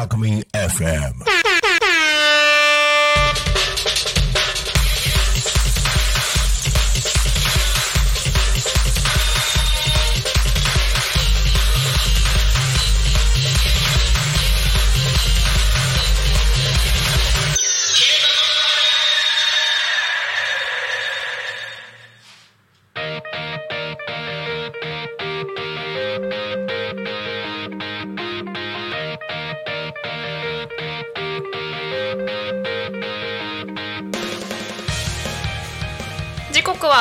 Alchemy FM.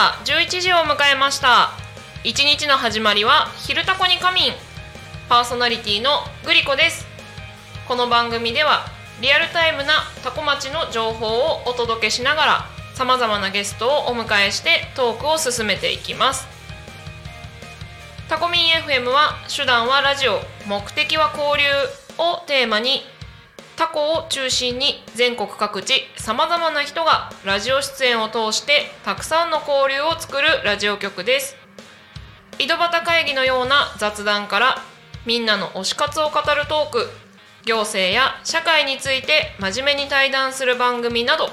は11時を迎えました。一日の始まりは「昼タコに仮眠」パーソナリティのグリコです。この番組ではリアルタイムなタコ町の情報をお届けしながらさまざまなゲストをお迎えしてトークを進めていきます。タコミン FM は手段はラジオ目的は交流をテーマにタコを中心に全国各地さまざまな人がラジオ出演を通してたくさんの交流を作るラジオ局です。井戸端会議のような雑談からみんなの推し活を語るトーク行政や社会について真面目に対談する番組など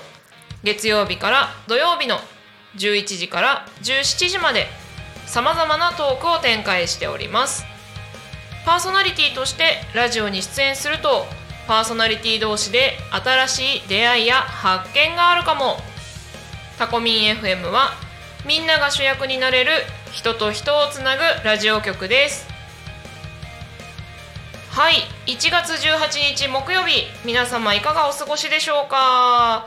月曜日から土曜日の11時から17時までさまざまなトークを展開しております。パーソナリティとしてラジオに出演するとパーソナリティ同士で新しい出会いや発見があるかも。タコミン FM はみんなが主役になれる人と人をつなぐラジオ局です。はい1月18日木曜日皆様いかがお過ごしでしょうか？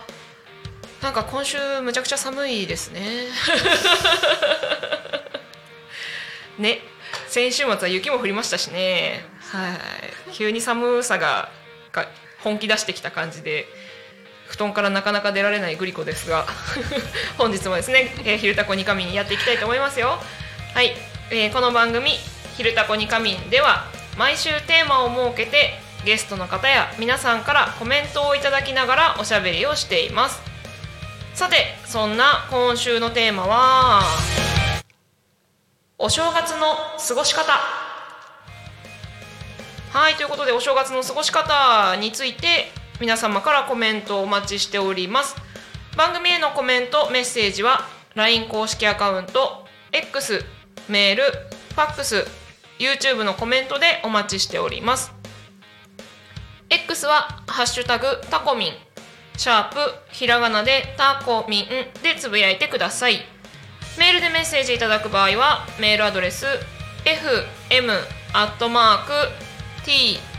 なんか今週むちゃくちゃ寒いですね。ね先週末は雪も降りましたしね。はい。急に寒さがが本気出してきた感じで布団からなかなか出られないグリコですが 本日もですね「えー、昼タコに仮眠」やっていきたいと思いますよ。はい、えーこの番組「昼タコに仮眠」では毎週テーマを設けてゲストの方や皆さんからコメントをいただきながらおしゃべりをしています。さてそんな今週のテーマはお正月の過ごし方。はいということでお正月の過ごし方について皆様からコメントをお待ちしております。番組へのコメントメッセージは LINE 公式アカウント X メールファックス YouTube のコメントでお待ちしております。X は「ハッシュタグタコミン」シャープひらがなでタコミンでつぶやいてください。メールでメッセージいただく場合はメールアドレス fm アットマーク tacomin.com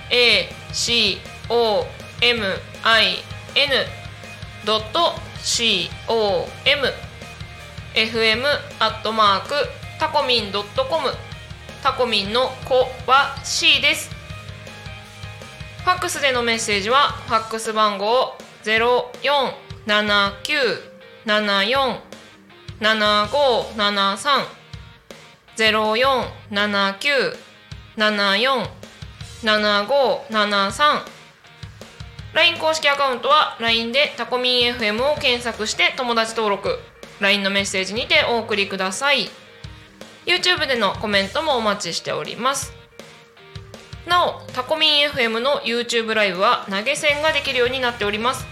fm アットマークタコミンドットコムタコミンの子は C です。ファックスでのメッセージはファックス番号0479747573 0479747573 LINE 公式アカウントは LINE でタコミン FM を検索して友達登録。LINE のメッセージにてお送りください。YouTube でのコメントもお待ちしております。なおタコミン FM の YouTube ライブは投げ銭ができるようになっております。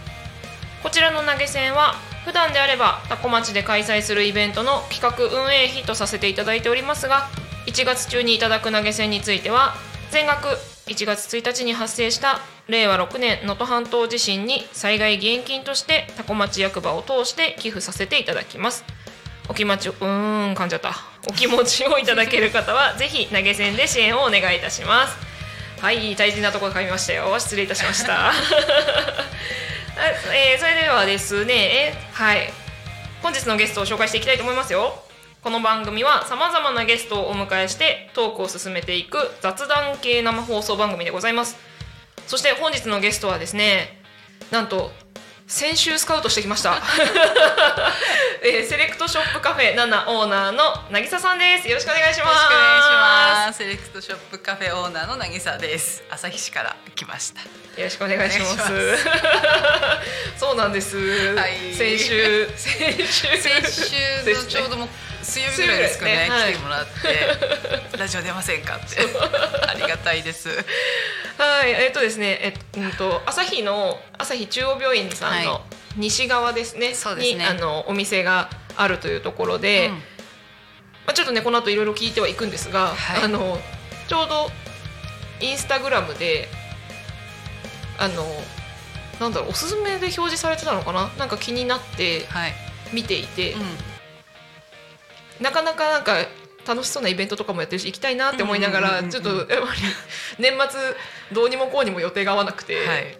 こちらの投げ銭は普段であればタコ町で開催するイベントの企画運営費とさせていただいておりますが1月中にいただく投げ銭については全額1月1日に発生した令和6年能登半島地震に災害義援金としてタコ町役場を通して寄付させていただきます。お気持ちをうーん噛んじゃった。お気持ちをいただける方はぜひ投げ銭で支援をお願いいたします。はい大事なところ噛みましたよ。失礼いたしました。えーそれではですね、えはい。本日のゲストを紹介していきたいと思いますよ。この番組はさまざまなゲストをお迎えしてトークを進めていく雑談系生放送番組でございます。そして本日のゲストはですねなんと先週スカウトしてきました、えーセレクトショップカフェ7オーナーの渚さんです。よろしくお願いします。よろしくお願いします。セレクトショップカフェオーナーの渚です。旭市から来ました。よろしくお願いします。お願いし そうなんです、はい。先週先週。先週のちょうどもう水曜日ぐらいですかねね来てもらって、ラジオ出ませんかってありがたいです。はい、えっとですね、えっと、朝日の朝日中央病院さんはの西側ですね。そうですねに、あの、お店があるというところで。うんまあ、ちょっとね、この後いろいろ聞いてはいくんですが、はいあの、ちょうど。インスタグラムで。あの。なんだろう、おすすめで表示されてたのかな、なんか気になってはい。見ていて、うんなかなかなんか。楽しそうなイベントとかもやってるし行きたいなって思いながらちょっとやっぱり 年末どうにもこうにも予定が合わなくて、はい。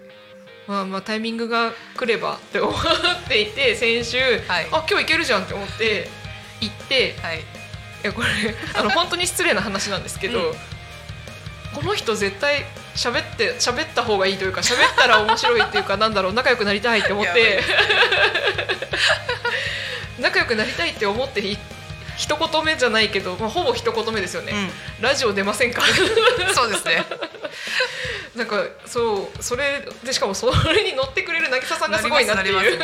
まあまあタイミングが来ればって思っていて先週、はいあ今日行けるじゃんって思って行ってはい。いやこれ あの本当に失礼な話なんですけど、うんこの人絶対喋って喋った方がいいというか喋ったら面白いっていうか なんだろう仲良くなりたいって思って仲良くなりたいって思ってい一言目じゃないけど、まあ、ほぼ一言目ですよね、ラジオ出ませんか？うん。そうですね。なんかそうそれでしかもそれに乗ってくれる渚さんがすごいなっていう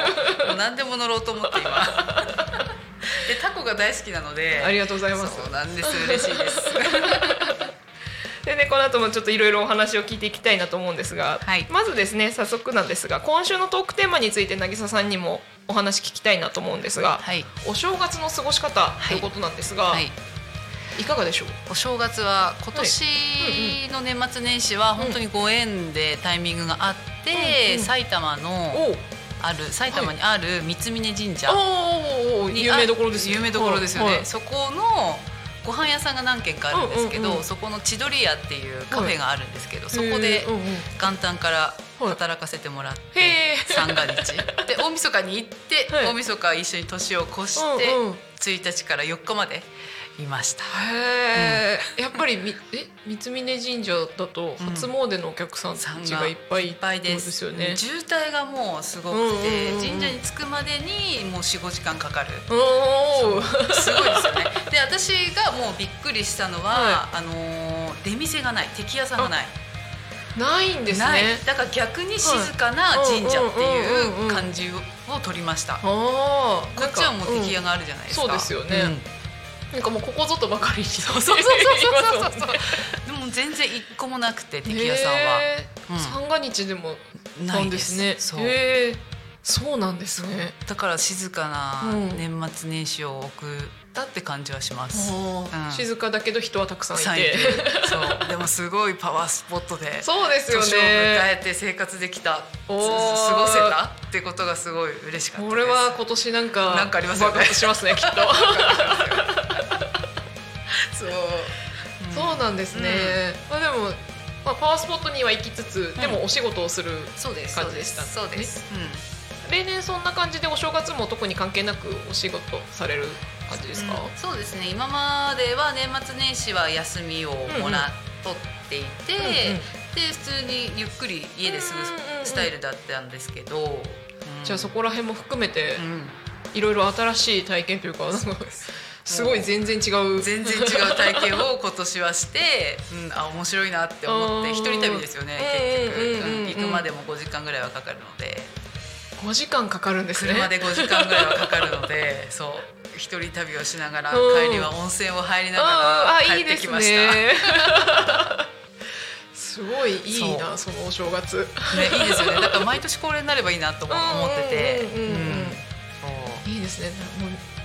何でも乗ろうと思って今。でタコが大好きなので。ありがとうございますそうなんです。嬉しいです。でねこの後もちょっといろいろお話を聞いていきたいなと思うんですが、はいまずですね早速なんですが今週のトークテーマについて渚さんにもお話聞きたいなと思うんですが、はい。お正月の過ごし方とい。うことなんですが、はい。い、かがでしょう？お正月は今年の年末年始は本当にご縁でタイミングがあって、うんうん埼玉のおある埼玉にある三峯神社有名どころですね。有名どころですよね、はい。はい。そこのご飯屋さんが何軒かあるんですけど、うんうんうん。そこの千鳥屋っていうカフェがあるんですけど、そこへで元旦から働かせてもらって、三が日。で大晦日に行って、はい。大晦日一緒に年を越して、うんうん。1日から4日までいました。へえ、やっぱりみえ三峯神社だとうん。初詣のお客さんたちがいっぱいいっぱいです。よね。渋滞がもうすごくて、うんうんうん。神社に着くまでにもう45時間かかる。おお、すごいですよね。で私がもうびっくりしたのは、あのー出店がない敵屋さんがないないんですね。だから逆に静かな神社っていう感じを取りました、ああ、こっちはもう敵屋が、があるじゃないですか、そうですよね。うん。なんかもうここぞとばかりに。そうそうそうそうそう。でも全然一個もなくて敵屋さんは。うん。三が日でもないですね。そう。そうなんですね。だから静かなうん。年末年始を送ったって感じはします、うん。静かだけど人はたくさんいて。て。そう。でもすごいパワースポットでそうですよ年を迎ね。えて生活できたす過ごせたってことがすごい嬉しかったです。これは今年なんかなんかありますよね。爆発しますね きっと。そう、そうなんですね。まあでも、まあ、パワースポットには行きつつ、でもお仕事をする。そうです感じでしたそうです、例年そんな感じでお正月も特に関係なくお仕事される感じですか？うんそうですね。今までは年末年始は休みをもらっとっていて、うんうん。で普通にゆっくり家ですぐうんうんうんうん。スタイルだったんですけど、うん。じゃあそこら辺も含めてうん。いろいろ新しい体験というか、なんかすごい全然違う。全然違う体験を今年はして、うん、あ面白いなって思ってうん。一人旅ですよねうん結局、うんうんうん。うん行くまでも5時間ぐらいはかかるので5時間かかるんですね。車で5時間ぐらいはかかるので そう。一人旅をしながらうん。帰りは温泉を入りなあがら帰ってきました。ねね。すごいいいなそのお正月。いいですよね。だから毎年恒例になればいいなとも思ってて。いいですね。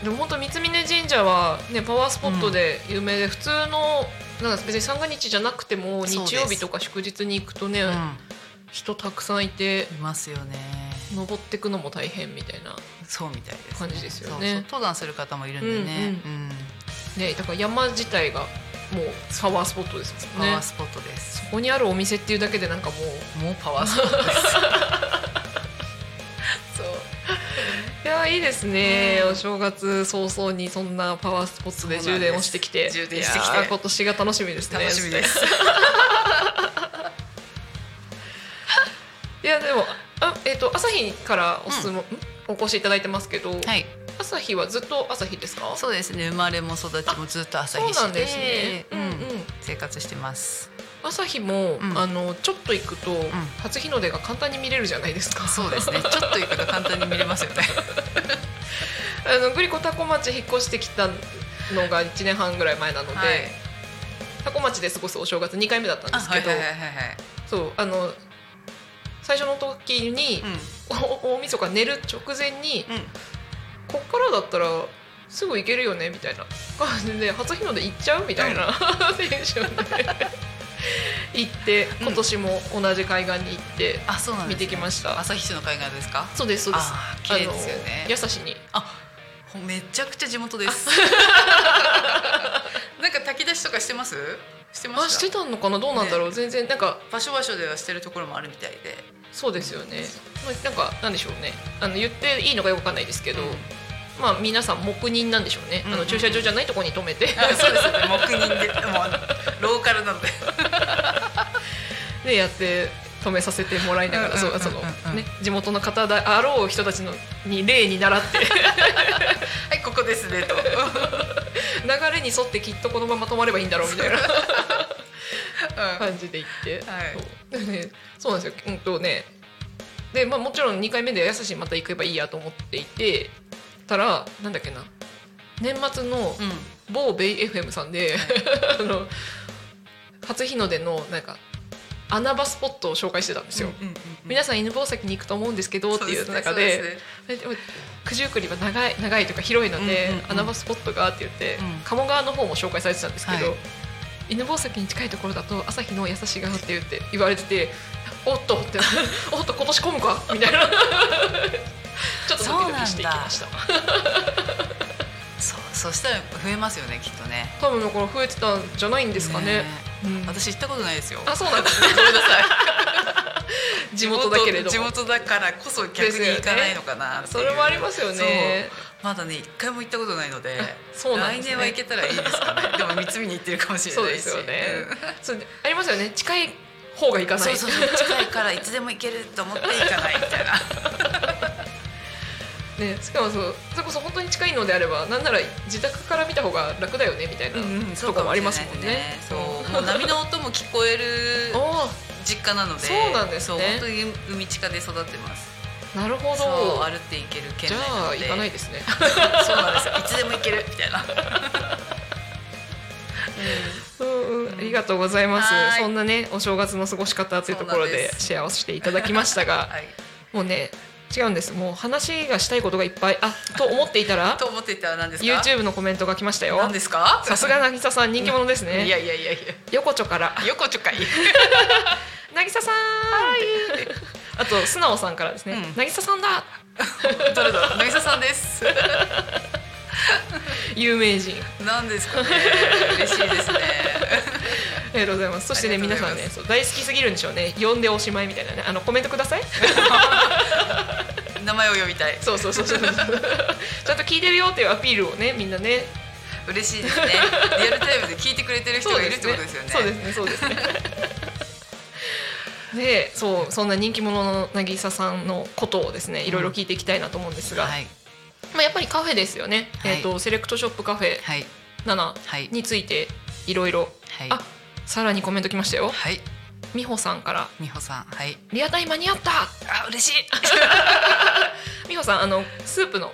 でも本当三峯神社はねパワースポットで有名で、普通のなんか別に三が日じゃなくても日曜日とか祝日に行くとね、うん。人たくさんいて。いますよね登ってくのも大変みたいなそうみたいです、感じですよね。そうそう。登山する方もいるんでね、うんうん。ねだから山自体がもうパワースポットですもんね。パワー。スポットです、ここにあるお店っていうだけでなんかもうもうパワースポットです。そう。いやいいですね、うんお正月早々にそんなパワースポットで充電をしてきて。充電してきて。今年が楽しみですね。楽しみです。いやでもあえっ、と朝日からおすすめ、ん。お越しいただいてますけど、はい。朝日はずっと朝日ですか？そうですね。生まれも育ちもずっと朝日市ですね、うんうん。うん生活してます。朝日も、うん。あのちょっと行くと、初日の出が簡単に見れるじゃないですか。そうですね。ちょっと行くと簡単に見れますよね。あのグリコタコ町引っ越してきたのが1年半ぐらい前なので、はい。タコ町で過ごすお正月2回目だったんですけど、あはいはいはいはい。そうあの最初の時に、お大晦日寝る直前に、うん。うんこっからだったらすぐ行けるよねみたいな。感 じで初日の出行っちゃうみたいな、テンションで。行って今年も同じ海岸に行って、あそうなん見てきました。朝日市の海岸ですか？そうですそうです。綺麗ですよね。あのやさしに。あほめちゃくちゃ地元です。なんか炊き出しとかしてます？してました？あしてたのかな？どうなんだろう、全然なんか場所場所ではしてるところもあるみたいでそうですよね。まあなんかなんでしょうね。あの言っていいのかよくわかんないですけど、うん。まあ皆さん黙認なんでしょうね、うんうんあの駐車場じゃないところに止めて。あそうですよね。黙認でもうローカルなので。でやって止めさせてもらいながら、うんうんうんうんそうそのね地元の方であろう人たちのに例に習って。はいここですねと。流れに沿ってきっとこのまま止まればいいんだろうみたいな感じで行って、はい。そう。でねそうなんですよ。うんとね。で、まあ、もちろん2回目でやさしにまた行けばいいやと思っていてたらなんだっけな。年末のうん。某ベイ FM さんで、あの初日の出のなんか穴場スポットを紹介してたんですよ。うんうんうん皆さん犬吠埼に行くと思うんですけどっていう中で九十九里は長い長いというか広いので、うんうんうん。穴場スポットがって言って、うん。鴨川の方も紹介されてたんですけど、はい犬吠埼に近いところだと朝日の優しがって言って言われてておっとって おっと今年混むか？みたいな。ちょっとドキドキしていきました。そうそしたら増えますよねきっとね。多分だから増えてたんじゃないんですかね。うん。私行ったことないですよ。あそうなんですねごめんなさい。地元だけれども。地元だからこそ逆に行かないのかなっていう。それもありますよねまだね一回も行ったことないのでね。来年は行けたらいいですかね。でも三つ見に行ってるかもしれないし。そうですよね。ありますよね。近い方が行かない。そうそうそう。近いからいつでも行けると思って行かないみたいな。ね、しかもそうそれこそ本当に近いのであればなんなら自宅から見た方が楽だよねみたいなとかもありますもんね。そうもう。波の音も聞こえる 実家なのでそうなんですね。本当に海地下で育ってますなるほそうど歩って行ける県じゃあ行かないですね。そうなんです。よいつでも行ける。みたいな。うん。うんありがとうございます。は。い。そんなねお正月の過ごし方というところでシェアをしていただきましたが、はい。もうね違うんです。もう話がしたいことがいっぱいあと思っていたら？と思っていたら何ですか？YouTube のコメントが来ましたよ。何。ですか？さすが渚さん人気者ですね。いやいやいやい横丁から。や横ちょかい。渚さん。あと素直さんからですね。うん渚さんだ。どれだ？渚さんです 有名人。何ですかね嬉しいですね ありがとうございます。そしてね皆さんねそう大好きすぎるんでしょうね。呼んでおしまいみたいなねあのコメントください。名前を呼びたいそうそうそうそう。ちゃんと聞いてるよっていうアピールをねみんなね。嬉しいですねリアルタイムで聞いてくれてる人がいるってことですよねそうですねそうですね。でそうそんな人気者の渚さんのことをですねいろいろ聞いていきたいなと思うんですが、はい。まあやっぱりカフェですよね。はい。えっ、とセレクトショップカフェはい。7はい。についていろいろ。はい。あさらにコメント来ましたよ。はい。美穂さんから。美穂さんはい。リアタイ間に合った。あ嬉しい。美穂さんあのスープの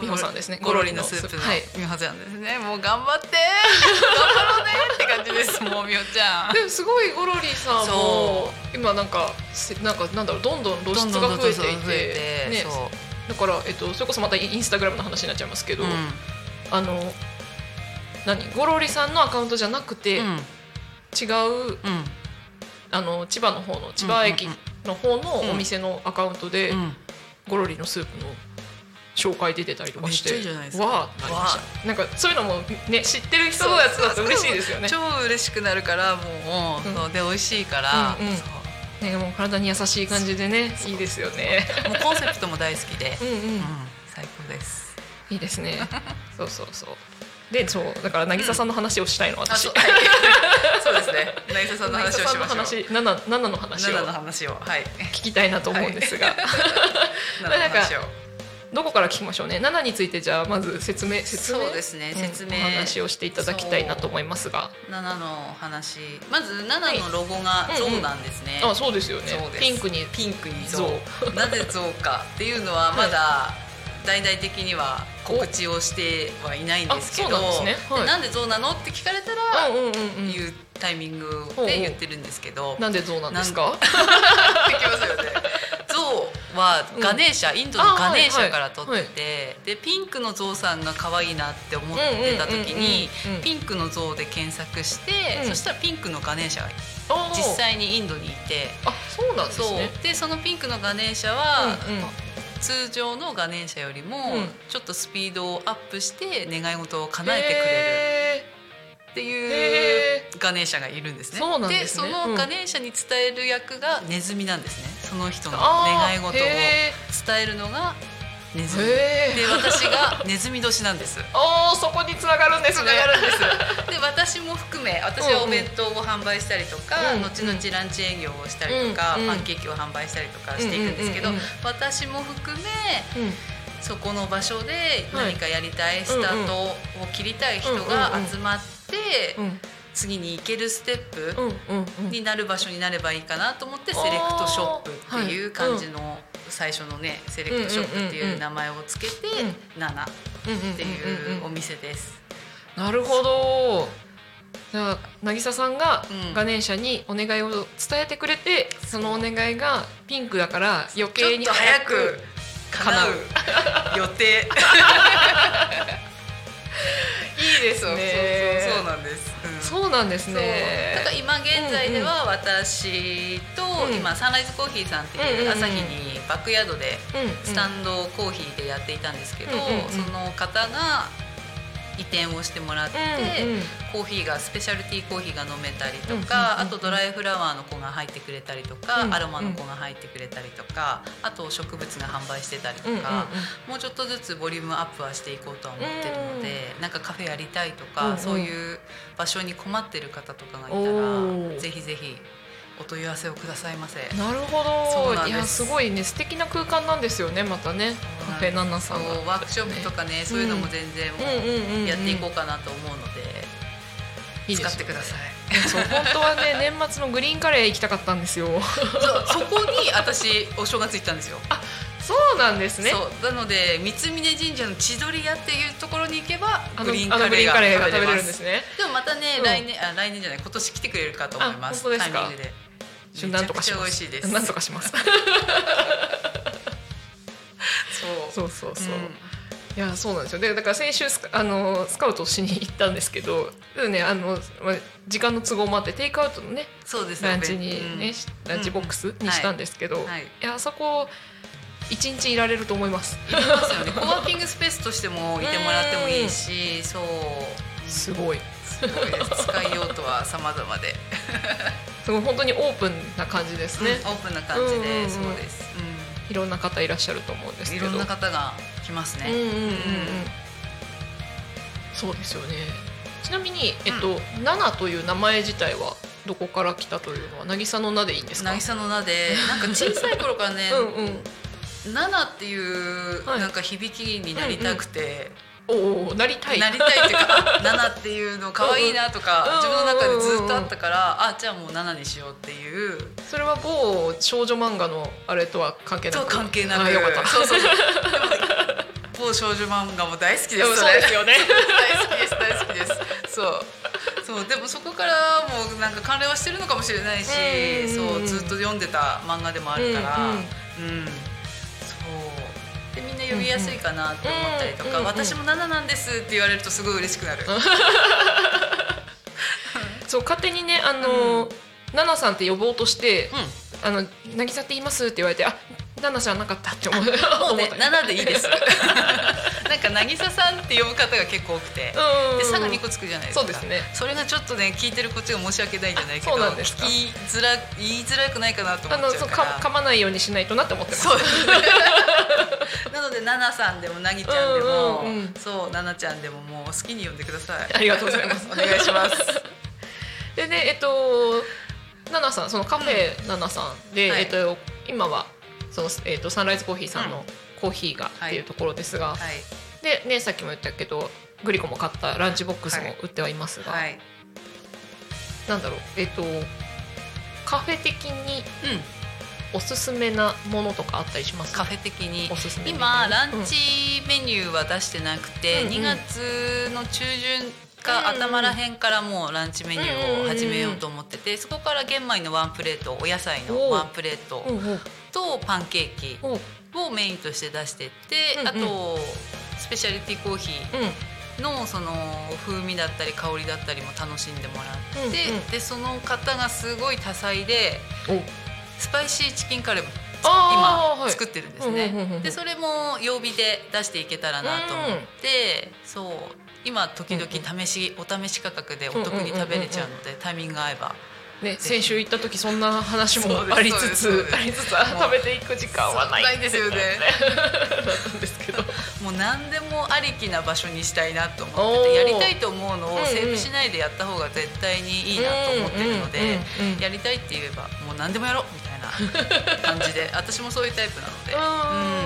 美穂さんですね。ゴロリのスープ。の。はい。美穂ちゃんですね。もう頑張って頑張ろうねって感じです。もう美穂ちゃん。でもすごいゴロリさんもそ今なんかせなんかなんだろうどんどん露出が増えていて。ね。そだからえっとそれこそまたインスタグラムの話になっちゃいますけど、ううん。あの何？ゴロリさんのアカウントじゃなくて、うん。違ううん。あの千葉の方の千葉駅の方のうん。お店のアカウントで、うん。ゴロリのスープの紹介出てたりとかしてなんかそういうのもね知ってる人のやつだと嬉しいですよね。超嬉しくなるからもう、うんで美味しいから、うんうん。ねもう体に優しい感じでねいいですよね。もうコンセプトも大好きで、うんうん。うん。最高です。いいですね。そうそうそう。でそうだから渚さんの話をしたいの、私。あそう,、はい、そうですね。渚さんの話をしましょう。の話7の話を。7の話を。はい。聞きたいなと思うんですが、7の話をどこから聞きましょうね。7についてじゃあまず説明説明？そうですね。うん。説明。お話をしていただきたいなと思いますが。7の話。まず7のロゴが象なんですね、あそうですよね。そうです。ピンクに。ピンクに象象 なぜ象かっていうのはまだ大々的には告知をしてはいないんですけどあそうなんですね。はい。でなんで象なのって聞かれたら、うんうんうんうん。言うタイミングで言ってるんですけど、なんで象なんですか？で きますよね。象はガネーシャ、インドのガネーシャから取ってて、でピンクの象さんが可愛いなって思ってた時にピンクの象で検索して、うん。そしたらピンクのガネーシャが実際にインドにいて。あそうなんですね。でそのピンクのガネーシャは、通常のガネーシャよりもうん。ちょっとスピードをアップして願い事を叶えてくれる。へっていうへガネーシャがいるんですね。そですね。そのガネーシャに伝える役がネズミなんですね。その人の願い事を伝へえるのがネズミ。で私がネズミ年なんです。おーそこに繋がるんですね。つながるんです。で私も含め私はお弁当を販売したりとか、うんうん。後々ランチ営業をしたりとか、うんうん。パンケーキを販売したりとかしていくんですけど、うんうんうんうん。私も含めうん。そこの場所ではい。何かやりたい、スタートを切りたい人が集まって、うん次に行けるステップうんうんうん。になる場所になればいいかなと思ってセレクトショップっていう感じの最初のねセレクトショップっていう名前をつけてうん7っうんうん。うんていうお店です。なるほど。じゃあ渚さんがうん。ガネーシャにお願いを伝えてくれて、そのお願いがピンクだから余計に早く叶う。予定 いいですそうそうねそうそうなんです、うん。そうなんですね。だから今現在では私と、うん。今サンライズコーヒーさんっていう朝日にバックヤードでうんスタンドコーヒーでやっていたんですけど、その方が移転をしてもらって、うんうん。コーヒーがスペシャルティーコーヒーが飲めたりとか、うんうんうんあとドライフラワーの子が入ってくれたりとか、うんアロマの子が入ってくれたりとかあと植物が販売してたりとか、うんうんうん。もうちょっとずつボリュームアップはしていこうとは思ってるので、なんかカフェやりたいとか、うんうん。そういう場所に困ってる方とかがいたらぜひぜひお問い合わせをくださいませ。なるほど。いやすごいね。素敵な空間なんですよねまたね。カフェナナさんが。ワークショップとかね、そういうのも全然やっていこうかなと思うので、使ってください。そう本当はね 年末のグリーンカレー行きたかったんですよ。そこに私お正月行ったんですよ。そうなんですね。そうなので三峯神社の千鳥屋っていうところに行けばグリーンカレーが食べれるんですね。でもまたね、うん。来年あ来年じゃない今年来てくれるかと思います。タイミングでちょなんとかします。なんとかします。そう。そうそうそう、うん。いやそうなんですよ。でだから先週スカあのスカウトしに行ったんですけどねあのまあ時間の都合もあってテイクアウトのねそうですよランチにね、うん。しランチボックスにしたんですけど、はい。い。やあそこ一日いられると思います。いますよね。コワーキングスペースとしてもいてもらってもいいしそう。すごいすごいです使いようとは様々で、すごい本当にオープンな感じですね、うんオープンな感じで、うんうんうん。そうです、いろんな方いらっしゃると思うんですけど。うんいろんな方が来ますね、うんうんうんうん。そうですよね。ちなみに、えっとナという名前自体はどこから来たというのは？渚の名でいいんですか？渚の名で なんか小さい頃からねうんうん。ナナっていうはい。なんか響きになりたくて、おおなりたい。なりたいっていうかあナナっていうの可愛いなとか、うん。自分の中でずっとあったから、あじゃあもうナナにしようっていう。それは某少女漫画のあれとは関係なとく関係なく。あよかった。そうそうそう。某少女漫画も大好きですれ。そうですよね。大好きです大好きですそう。そうでもそこからもうなんか関連はしてるのかもしれないし、うんうんうん。そうずっと読んでた漫画でもあるから。うんううん。うんな呼びやすいかなって思ったりとか、私も7なんですって言われるとすごい嬉しくなる、そう勝手にねあの、ナナさんって呼ぼうとしてう「あの渚って言います?」って言われて「あナナじゃなかった」って思う。ん、もうね 思った。7でいいです なんかか渚さんって呼ぶ方が結構多くて、で「さ」が2個つくじゃないですか。そうですね。それがちょっとね聞いてるこっちが申し訳ないじゃないけど聞きづら言いづらくないかなと思っちゃうから。噛まないようにしないとなって思ってます。なので奈々さんでもなぎちゃんでも、うんうんうん、そう奈々ちゃんでももう好きに呼んでください。ありがとうございます。お願いします。でねえっと奈々さんそのカフェ奈々さんで、うん、えっと今はその、えっと、サンライズコーヒーさんのコーヒーがっていうところですが、はい。はい、でねさっきも言ったけどグリコも買ったランチボックスも売ってはいますが、はい、なんだろうえっとカフェ的に、おすすめなものとかあったりします？カフェ的に。今ランチメニューは出してなくて、うん、2月の中旬か頭らへんからもうランチメニューを始めようと思っててそこから玄米のワンプレートお野菜のワンプレートとパンケーキをメインとして出してって、あとスペシャリティコーヒーのその風味だったり香りだったりも楽しんでもらって、でその方がすごい多彩でスパイシーチキンカレーも今作ってるんですね。でそれも曜日で出していけたらなと思って、そう。今時々試し、お試し価格でお得に食べれちゃうので、タイミングが合えば。ね、先週行った時そんな話もありつつありつつ食べていく時間はないないですよね。なんですけどもう何でもありきな場所にしたいなと思っててやりたいと思うのをセーブしないでやった方が絶対にいいなと思ってるのでやりたいって言えばもう何でもやろうみたいな 感じで私もそういうタイプなので、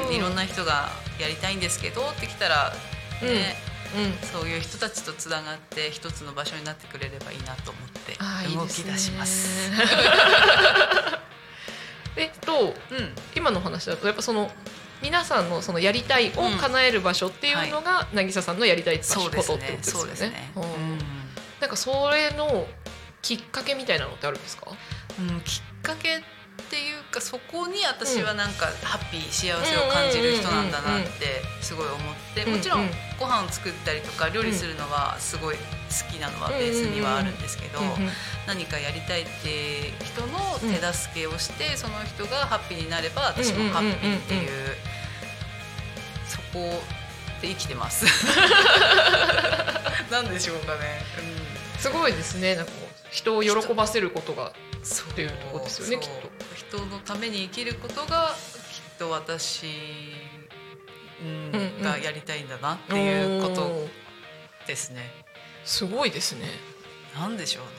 うん、いろんな人がやりたいんですけどってきたらね、うん、そういう人たちとつながって一つの場所になってくれればいいなと思って動き出します。えっと、うん、今の話だとやっぱその皆さんのそのやりたいを叶える場所っていうのが、渚さんのやりたい場所ことってことですよね。ねうん、なんかそれのきっかけみたいなのってあるんですか？うん、きっかけっていうかそこに私はなんかハッピー幸せを感じる人なんだなってすごい思ってもちろんご飯を作ったりとか料理するのはすごい好きなのはベースにはあるんですけど何かやりたいって人の手助けをしてその人がハッピーになれば私もハッピーっていうそこで生きてます。なんでしょうかね。うん、すごいですね。なんか人を喜ばせることがっていうところですよねきっと。人のために生きることがきっと私、うん、がやりたいんだなっていうことですね。すごいですね。なんでしょうね。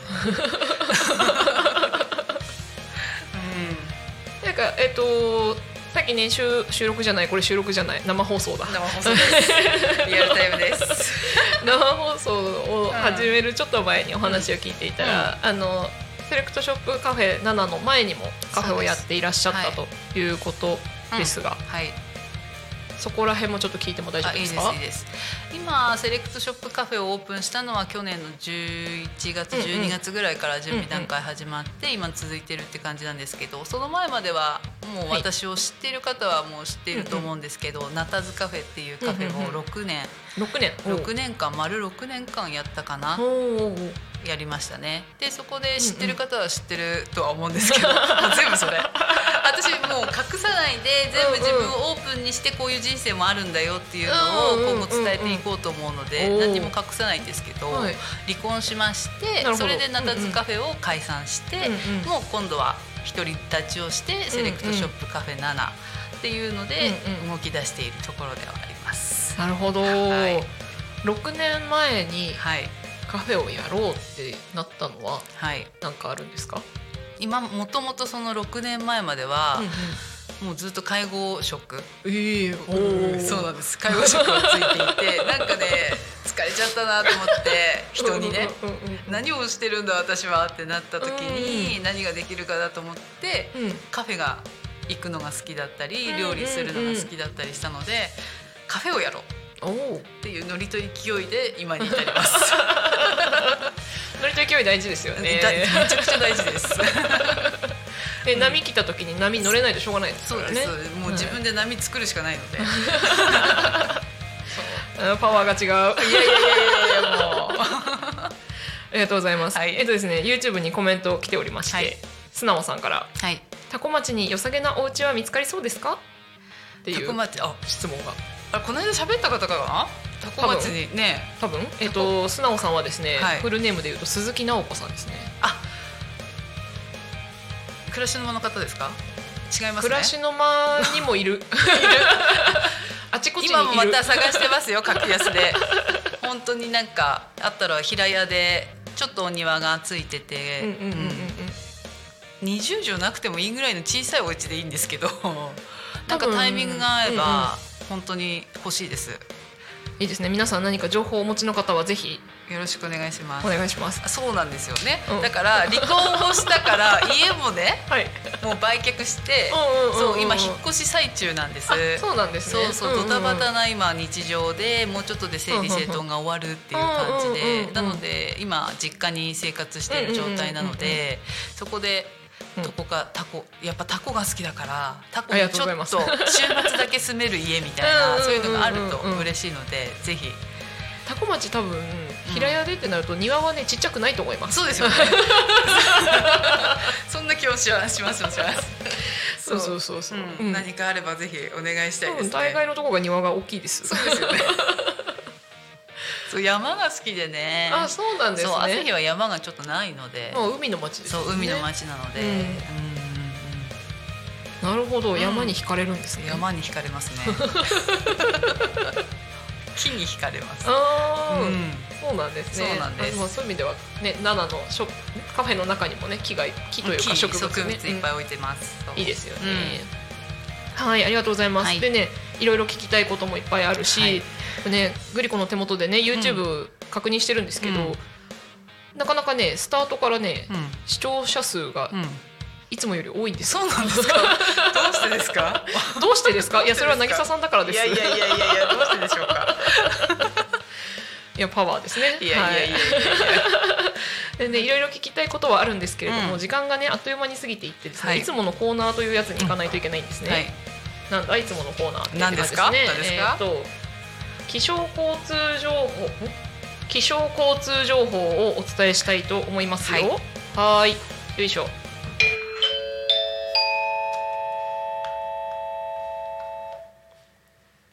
うん、なんかえっとさっきね収収録じゃないこれ収録じゃない生放送だ。生放送です。リアルタイムです。生放送を始めるちょっと前にお話を聞いていたら、うん、あのセレクトショップカフェ7の前にもカフェをやっていらっしゃったということですが、はい、そこら辺もちょっと聞いても大丈夫ですか？今セレクトショップカフェをオープンしたのは去年の11月、12月ぐらいから準備段階始まって、今続いてるって感じなんですけどその前まではもう私を知っている方はもう知っていると思うんですけど、ナタズカフェっていうカフェを6年、う6年。6年。間丸6年間やったかな。やりましたね。でそこで知ってる方は知ってるとは思うんですけど、もう全部それ。私もう隠さないで全部自分をオープンにしてこういう人生もあるんだよっていうのを今後伝えていこうと思うので何も隠さないんですけど、離婚しましてそれでナタズカフェを解散して、もう今度は独り立ちをしてセレクトショップカフェ7っていうので動き出しているところではあります。なるほど、はい、6年前に、はいカフェをやろうってなったのは何かあるんですか、今もともとその6年前までは、うんうん、もうずっと介護職、えー、おそうなんです。介護職をついていて なんかね疲れちゃったなと思って人にね。何をしてるんだ私はってなった時に何ができるかだと思って、うん、カフェが行くのが好きだったり料理するのが好きだったりしたのでカフェをやろうっていうノリと勢いで今に至ります ノリと勢い大事ですよね。めちゃくちゃ大事です。で波来た時に波乗れないとしょうがないですからね。そうですもう自分で波作るしかないので、パワーが違う。いやいやいやいやもう。ありがとうございます、はい、えっとですね YouTube にコメント来ておりまして、はい、素直さんから「はい、タコ町に良さげなお家は見つかりそうですか?」っていう質問があれこの間喋った方かなタコ町にね。多分。えっ、と素直さんはですね、はい。フルネームで言うと鈴木直子さんですね。暮らしの間の方ですか？違いますね。暮らしの間にもいる。あちこちにいる。今もまた探してますよ格安で。本当になんかあったら平屋でちょっとお庭がついてて、うんうんうんうんうん20畳なくてもいいぐらいの小さいお家でいいんですけど。なんかタイミングが合えば本当に欲しいです。いいですね。皆さん何か情報をお持ちの方はぜひよろしくお願いします。お願いします。あそうなんですよね、うん。だから離婚をしたから 家もねはい。もう売却してそう今引っ越し最中なんです。あそうなんですね。そうそう、んんん。ドタバタな今日常でもうちょっとで整理整頓が終わるっていう感じうんうんうんなので今実家に生活している状態なのでそこでうんどこかタコやっぱタコが好きだからタコにちょっがと週末だけ住める家みたいなそういうのがあると嬉しいのでぜひ。タコ町多分平屋でってなると庭はねちっちゃくないと思います。そうですよね。そんな気持ちはしますします。そう。そうそうそう、何かあればぜひお願いしたいです大概のところが庭が大きいです。そうですよねそう山が好きでね。あそうなんですそう朝は山がちょっとないので、もう海の町ですよね。そう海の町なので、うん。うん。うんうんなるほどん山に惹かれるんですね、山に惹かれますね。木に惹かれます。ああ、うん。そうなんですね。そうなんです。あまあ、そういう意味ではね奈良のショカフェの中にもね木が木というか木植物,、ね、いっぱい置いてます、うん。いいですよね、うはいありがとうございます、はい。でねいろいろ聞きたいこともいっぱいあるし、はいねグリコの手元でね YouTube 確認してるんですけど、うん。なかなかねスタートからね、うん。視聴者数がうん。いつもより多いんですよ。そうなんですか？どうしてですか？どうしてですか？いやそれは渚さんだからです。いやいやいやいやいやどうしてでしょうか？いやパワーですね。いやいやいやいやいや、はい、でねいろいろ聞きたいことはあるんですけれども、うん。時間がねあっという間に過ぎていってですね、はい。い、つものコーナーというやつに行かないといけないんですね、はい。なんだいつものコーナーってね。何ですか？えーと気象交通情報ん？気象交通情報をお伝えしたいと思いますよ。はーい。よいしょ。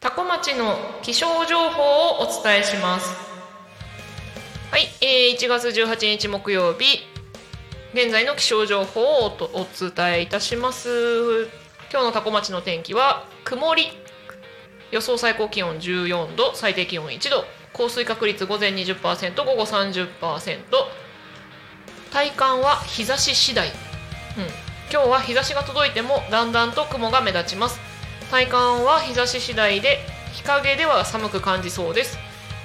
多古町の気象情報をお伝えします。はい、えー、1月18日木曜日。現在の気象情報をお伝えいたします。今日の多古町の天気は曇り予想最高気温14度最低気温1度降水確率午前20%午後30%体感は日差し次第、うん、今日は日差しが届いてもだんだんと雲が目立ちます。体感は日差し次第で日陰では寒く感じそうです。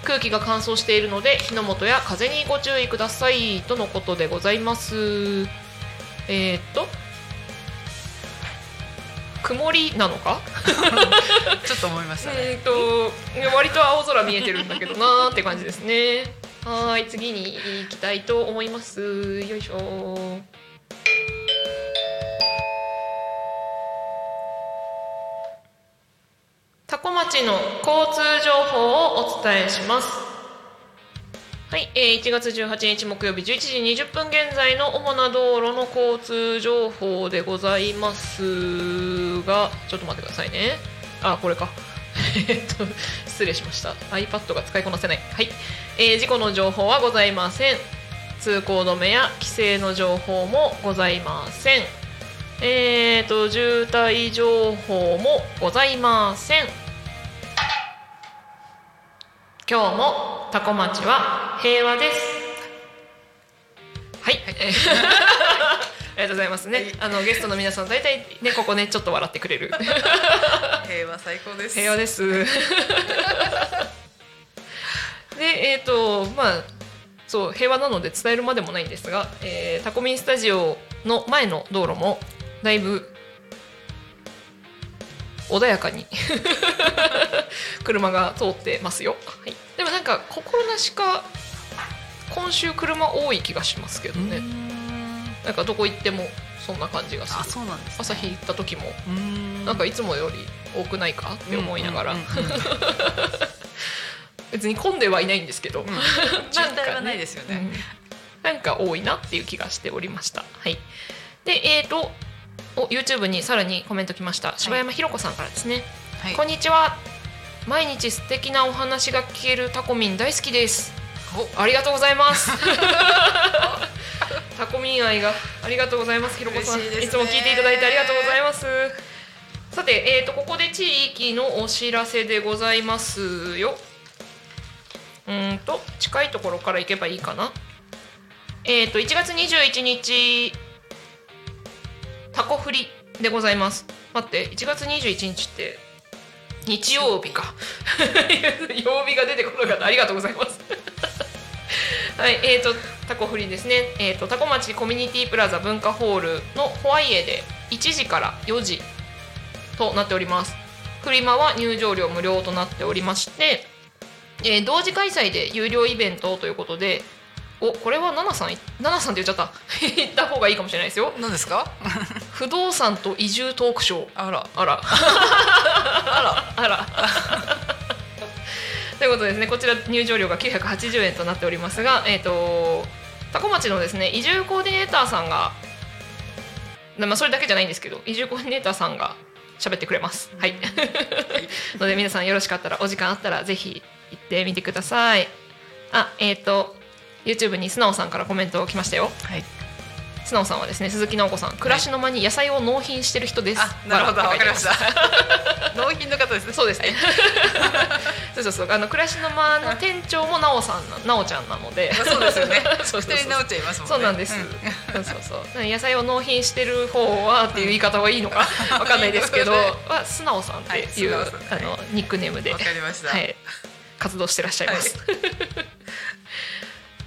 空気が乾燥しているので火の元や風にご注意くださいとのことでございます。えー、っと曇りなのか？ちょっと思いましたね、えー、と割と青空見えてるんだけどなーって感じですね。はーい次に行きたいと思います。よいしょ。多古町の交通情報をお伝えしますはい、えー、1月18日木曜日11時20分現在の主な道路の交通情報でございますがちょっと待ってくださいね。あこれか。えっと失礼しました。iPad が使いこなせない。はい、えー事故の情報はございません。通行止めや規制の情報もございません。えーと渋滞情報もございません。今日も多古町は平和です。はい、えー ありがとうございますね、あのゲストの皆さん大体ねここねちょっと笑ってくれる。平和最高です。平和です。でえっ、とまあそう平和なので伝えるまでもないんですが、えータコミンスタジオの前の道路もだいぶ穏やかに。車が通ってますよ、はい、でもなんか心なしか今週車多い気がしますけどね。なんかどこ行ってもそんな感じがすあるそうなんです、ね、朝日行った時も。うん。なんかいつもより多くないか？って思いながら、うんうんうんうん。別に混んではいないんですけど、渋滞はないですよね、うん。なんか多いなっていう気がしておりました。はい、で、えー、とお YouTube にさらにコメント来ました。柴山ひろ子さんからですね、はい。こんにちは。毎日素敵なお話が聞けるタコミン大好きです。ありがとうございます。タコミン愛がありがとうございますひろこさん。い,、いつも聞いていただいてありがとうございます。さて、えー、とここで地域のお知らせでございますよ。うーんと近いところから行けばいいかな。えー、と1月21日タコ振りでございます。待って1月21日って日曜日か。曜日が出てこなかったありがとうございます。はいえー、とタコ振りですね、えー、とタコ町コミュニティプラザ文化ホールのホワイエで1時から4時となっております。フリマは入場料無料となっておりまして、えー同時開催で有料イベントということでおこれはナナさんナナさんって言っちゃった。言った方がいいかもしれないですよ。何ですか？不動産と移住トークショー。あら。あら。あ あら。ということでですねこちら入場料が980円となっておりますがえっ、と多古町のですね移住コーディネーターさんがまあそれだけじゃないんですけど移住コーディネーターさんが喋ってくれます。はい。ので皆さんよろしかったらお時間あったらぜひ行ってみてください。あえっ、と YouTube に素直さんからコメント来ましたよ。らはい。素直さんはですね鈴木直子さん暮らしの間に野菜を納品してる人です、あなるほどわわかりました。納品の方ですね。そうですね。そうそうそう、あの暮らしの間の店長もなおさんな、なおちゃんなので。まあそうですよね。そうそうそう直っちゃいますもんね。そうなんです。そうそうそう、野菜を納品してる方はっていう言い方はいいのかわかんないですけど、はいは素直さんっていう、はいあのニックネームで、わかりました。はい、活動してらっしゃいます。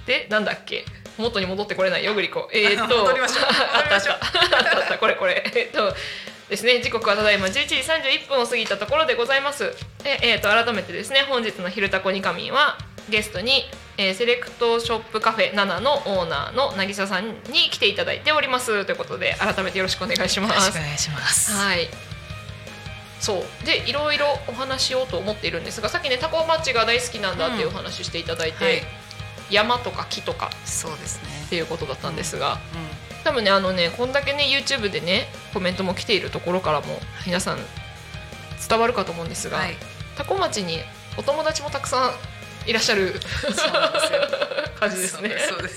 で、なんだっけ？元に戻ってこれない？よグリコ。えー、っと、戻りましょう あったあっ戻りました。あったあった。これこれ。えーっとですね。時刻はただいま。11時31分を過ぎたところでございます。でえー、っと改めてですね。本日の「昼タコニカミン」はゲストに、えーセレクトショップカフェ7のオーナーの渚さんに来ていただいております。ということで改めてよろしくお願いします。よろしくお。願いします。はい。そう。でいろいろお話ししようと思っているんですがさっきねタコマッチが大好きなんだっていうお話していただいて、はい山とか木とかそうですね。っていうことだったんですが、う多分ねあのねこんだけね YouTube でねコメントも来ているところからも皆さん伝わるかと思うんですが、んはい。タコ町にお友達もたくさんいらっしゃる 感じですね。そうです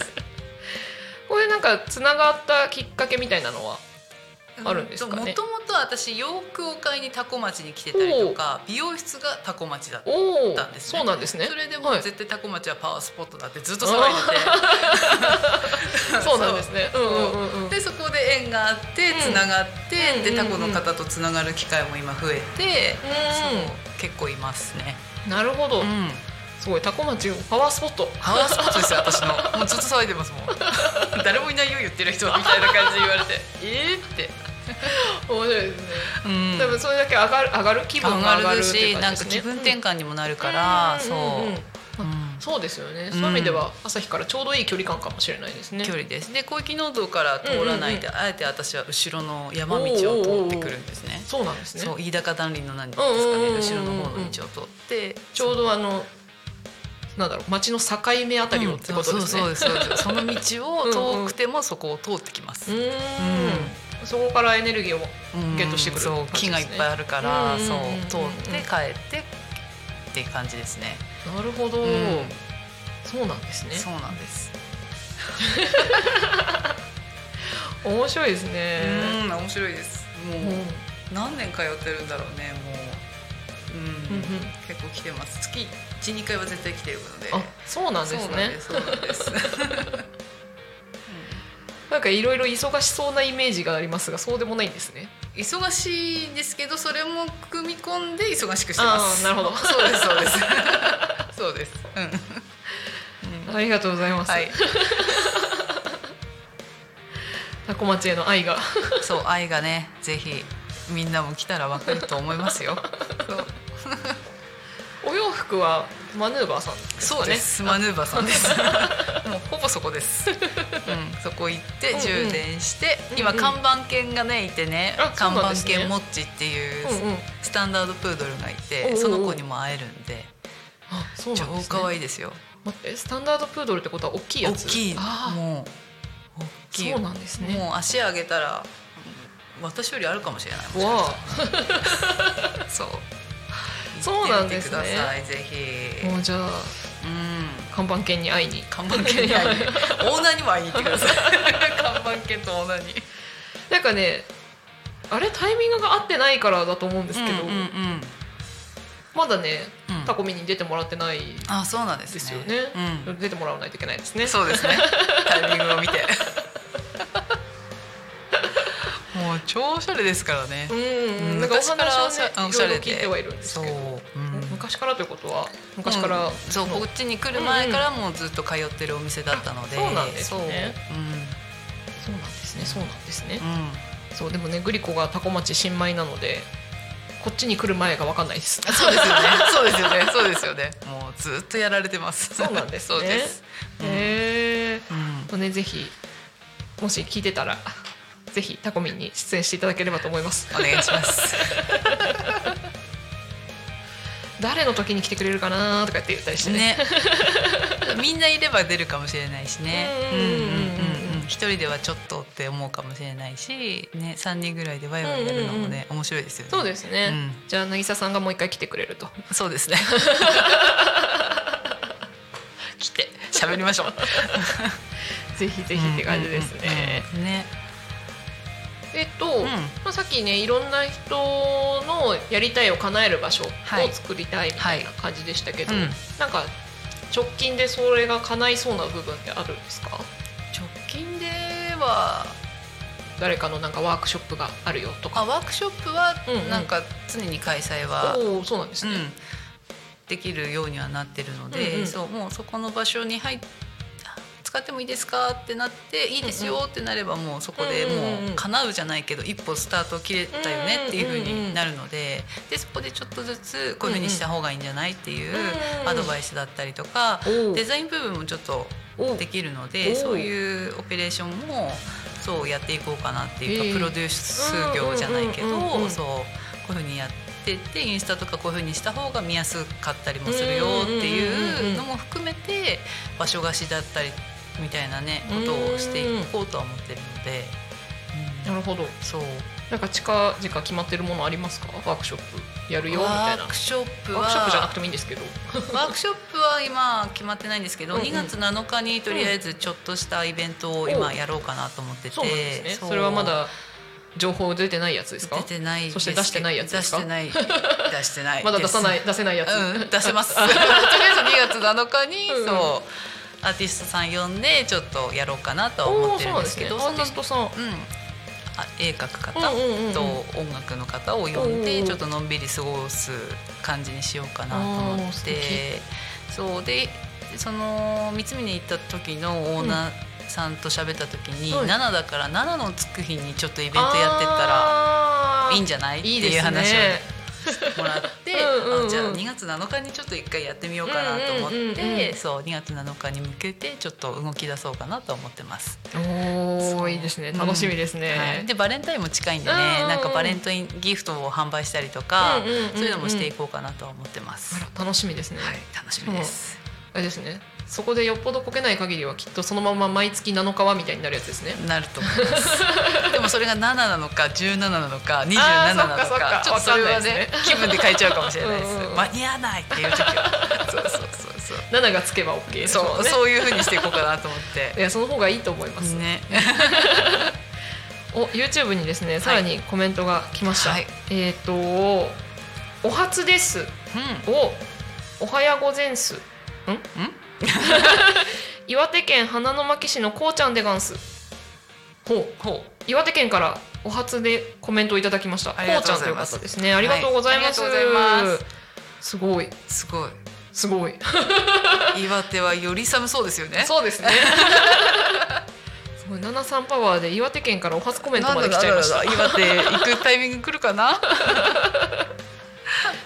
これなんかつながったきっかけみたいなのは？あるんですかね。もともと私洋服を買いにタコ町に来てたりとか美容室がタコ町だったんですね。そうなんですね。それでも絶対タコ町はパワースポットだってずっと騒いでて。そうなんですね。でそこで縁があってつながって、うんでタコの方とつながる機会も今増えて、うん。そう結構いますね、なるほど、うん、すごいタコ町パワースポット。パワースポットですよ私の。もうずっと騒いでますもん。誰もいないよ言ってる人みたいな感じで言われて。えーって、面白いですね、うん。多分それだけ上がる上がる気分が上上がるしなんか気分転換にもなるから、うん。そう、んん。う。ん。そうですよね、そういう意味では朝日からちょうどいい距離感かもしれないですね。距離です。で小池農道から通らないで、あえて私は後ろの山道を通ってくるんですね。そうなんですね。そう飯高断林の何ですかね、うんうんうんうんうん。後ろの方の道を通って。ちょうどあのなんだろう町の境目あたりをってことですね、そうそうそうですそうです。その道を遠くてもそこを通ってきます、うーんそこからエネルギーをうんゲットしてくるね。木がいっぱいあるから、うんうんうんうん。そう通って帰ってっていう感じですね、なるほど、うん。そうなんですね。そうなんです、面白いですね、うん面白いです。もう、うん。何年通ってるんだろうねもう、うん結構来てます。月12回は絶対来てるので。あそうなんですね。そうなんです なんかいろいろ忙しそうなイメージがありますがそうでもないんですね。忙しいんですけどそれも組み込んで忙しくしてます。なるほど。そうですそうです。そうです、うん。ありがとうございます、はい。タコ町への愛が。そう愛がねぜひみんなも来たらわかると思いますよ。そうお洋服はマヌーバーさんですかね。そうです。マヌーバーさんです。もうほぼそこです、うん、そこ行ってうんうん。充電して、今うんうん。看板犬がねいてね。う看板なんですね。犬モッチっていううんうん。スタンダードプードルがいて、おうおうおうその子にも会えるんで。あそうなんです、超ね、可愛いですよ。待ってスタンダードプードルってことは大きいやつ？大きい。もう大きい。そうなんですね。もう足上げたら私よりあるかもしれない。わ そうそうなんですね。ぜひ。もうじゃあうん。看板犬に会いに。看板犬に会いに。オーナーにも会いに行ってください看板犬とオーナーに。なんかねあれタイミングが合ってないからだと思うんですけど、うんうんうん。まだねうん。タコミに出てもらってないあそうなんですね。ですよね、うん。出てもらわないといけないですね。そうですね。タイミングを見てもう超おしゃれですからね。うん、うんなんかおおしゃれで聞いてはいるんですけど、う。ん。昔からということは昔から、うん。そうこっちに来る前からもうずっと通ってるお店だったので、あそうなんですね。うん。そうなんですね。そうなんですね、うん。そうでもねグリコがタコ町新米なのでこっちに来る前が分かんないです。そうですよね。そうですよね。そうですよね。もうずっとやられてます。そうなんですね。そうです。へえうん。ねぜひもし聞いてたらぜひタコミンに出演していただければと思います お願いします。誰の時に来てくれるかなとかって言ったりしてねね。みんないれば出るかもしれないしね。うんうんうんうんうん。一人ではちょっとって思うかもしれないし、ね、三人ぐらいでワイワイやるのもね、面白いですよね。そうですね、うんじゃあ渚さんがもう一回来てくれるとそうですね。来て喋りましょう。ぜひぜひって感じですね、うんうんうんね。えっと、ん。まあ、さっきねいろんな人のやりたいを叶える場所をはい。作りたいみたいな感じでしたけど、うん。なんか直近でそれが叶いそうな部分ってあるんですか？直近では誰かのなんかワークショップがあるよとか。あワークショップはうんうん。なんか常に開催は、おおそうなんですね、うん、できるようにはなってるので、うんうん。そうもうそこの場所に入っ使ってもいいですか？ってなっていいですよってなればもうそこでもう叶うじゃないけど一歩スタート切れたよねっていうふうになるのででそこでちょっとずつこういうふうにした方がいいんじゃないっていううんアドバイスだったりとかおデザイン部分もちょっとおできるのおでそういうオペレーションもそうやっていこうかなっていうかプロデュース業じゃないけどそうこういうふうにやってってインスタとかこういうふうにした方が見やすかったりもするよっていうのも含めて場所貸しだったりみたいなねことをしていこうとは思ってるので、うん。なるほど。そう。なんか近々決まってるものありますか？ワークショップ。やるよ？みたいな。ワークショップは。ワークショップじゃなくてもいいんですけど。ワークショップは今決まってないんですけど、うんうん。2月7日にとりあえずちょっとしたイベントを今やろうかなと思ってて、そうなんですね。それはまだ情報出てないやつですか？出てないそして出してないやつですか？出してない。出してないまだ出さないで出せないやつ、すうん。出せます。とりあえず2月7日に、うん。そうアーティストさん呼んでちょっとやろうかなとは思ってるんですけどそうすね。アーティストさんうん。あ絵描く方と音楽の方を呼んでちょっとのんびり過ごす感じにしようかなと思って。そう。でその三峰行った時のオーナーさんと喋った時に、はい。7だから7のつく日にちょっとイベントやってったらいいんじゃない？っていう話をもらってうんじゃあ2月7日にちょっと一回やってみようかなと思って、うんうんうんうん。そう2月7日に向けてちょっと動き出そうかなと思ってます。おいいですね。楽しみですね、はい、でバレンタインも近いんでね、うんうんうん。なんかバレンタインギフトを販売したりとか、うんうんうんうん。そういうのもしていこうかなとは思ってます。楽しみですね、はい、楽しみです。あれですねそこでよっぽどこけない限りはきっとそのまま毎月7日はみたいになるやつですね。なると思います。でもそれが7なのか17なのか27あーなのかか。か、ちょっとそれはねわかんないです気分で変えちゃうかもしれないです。うんうん間に合わないっていう時は、そうそうそうそう。7がつけば OK そう、ねそういう風にしていこうかなと思って。いやその方がいいと思います、ね。お YouTube にですねさらにコメントが来ました、はい。えっ、と「お初です」うん。を「おはやごぜん？す」ん？岩手県花の巻市のこうちゃんでガンスほうほ岩手県からお初でコメントをいただきました。こうちゃんという方ですね。ありがとうございます,、す。すごい。すごい。すごい。岩手はより寒そうですよね。そうですね。七三パワーで岩手県からお初コメントまで来ちゃいました。岩手行くタイミング来るかな？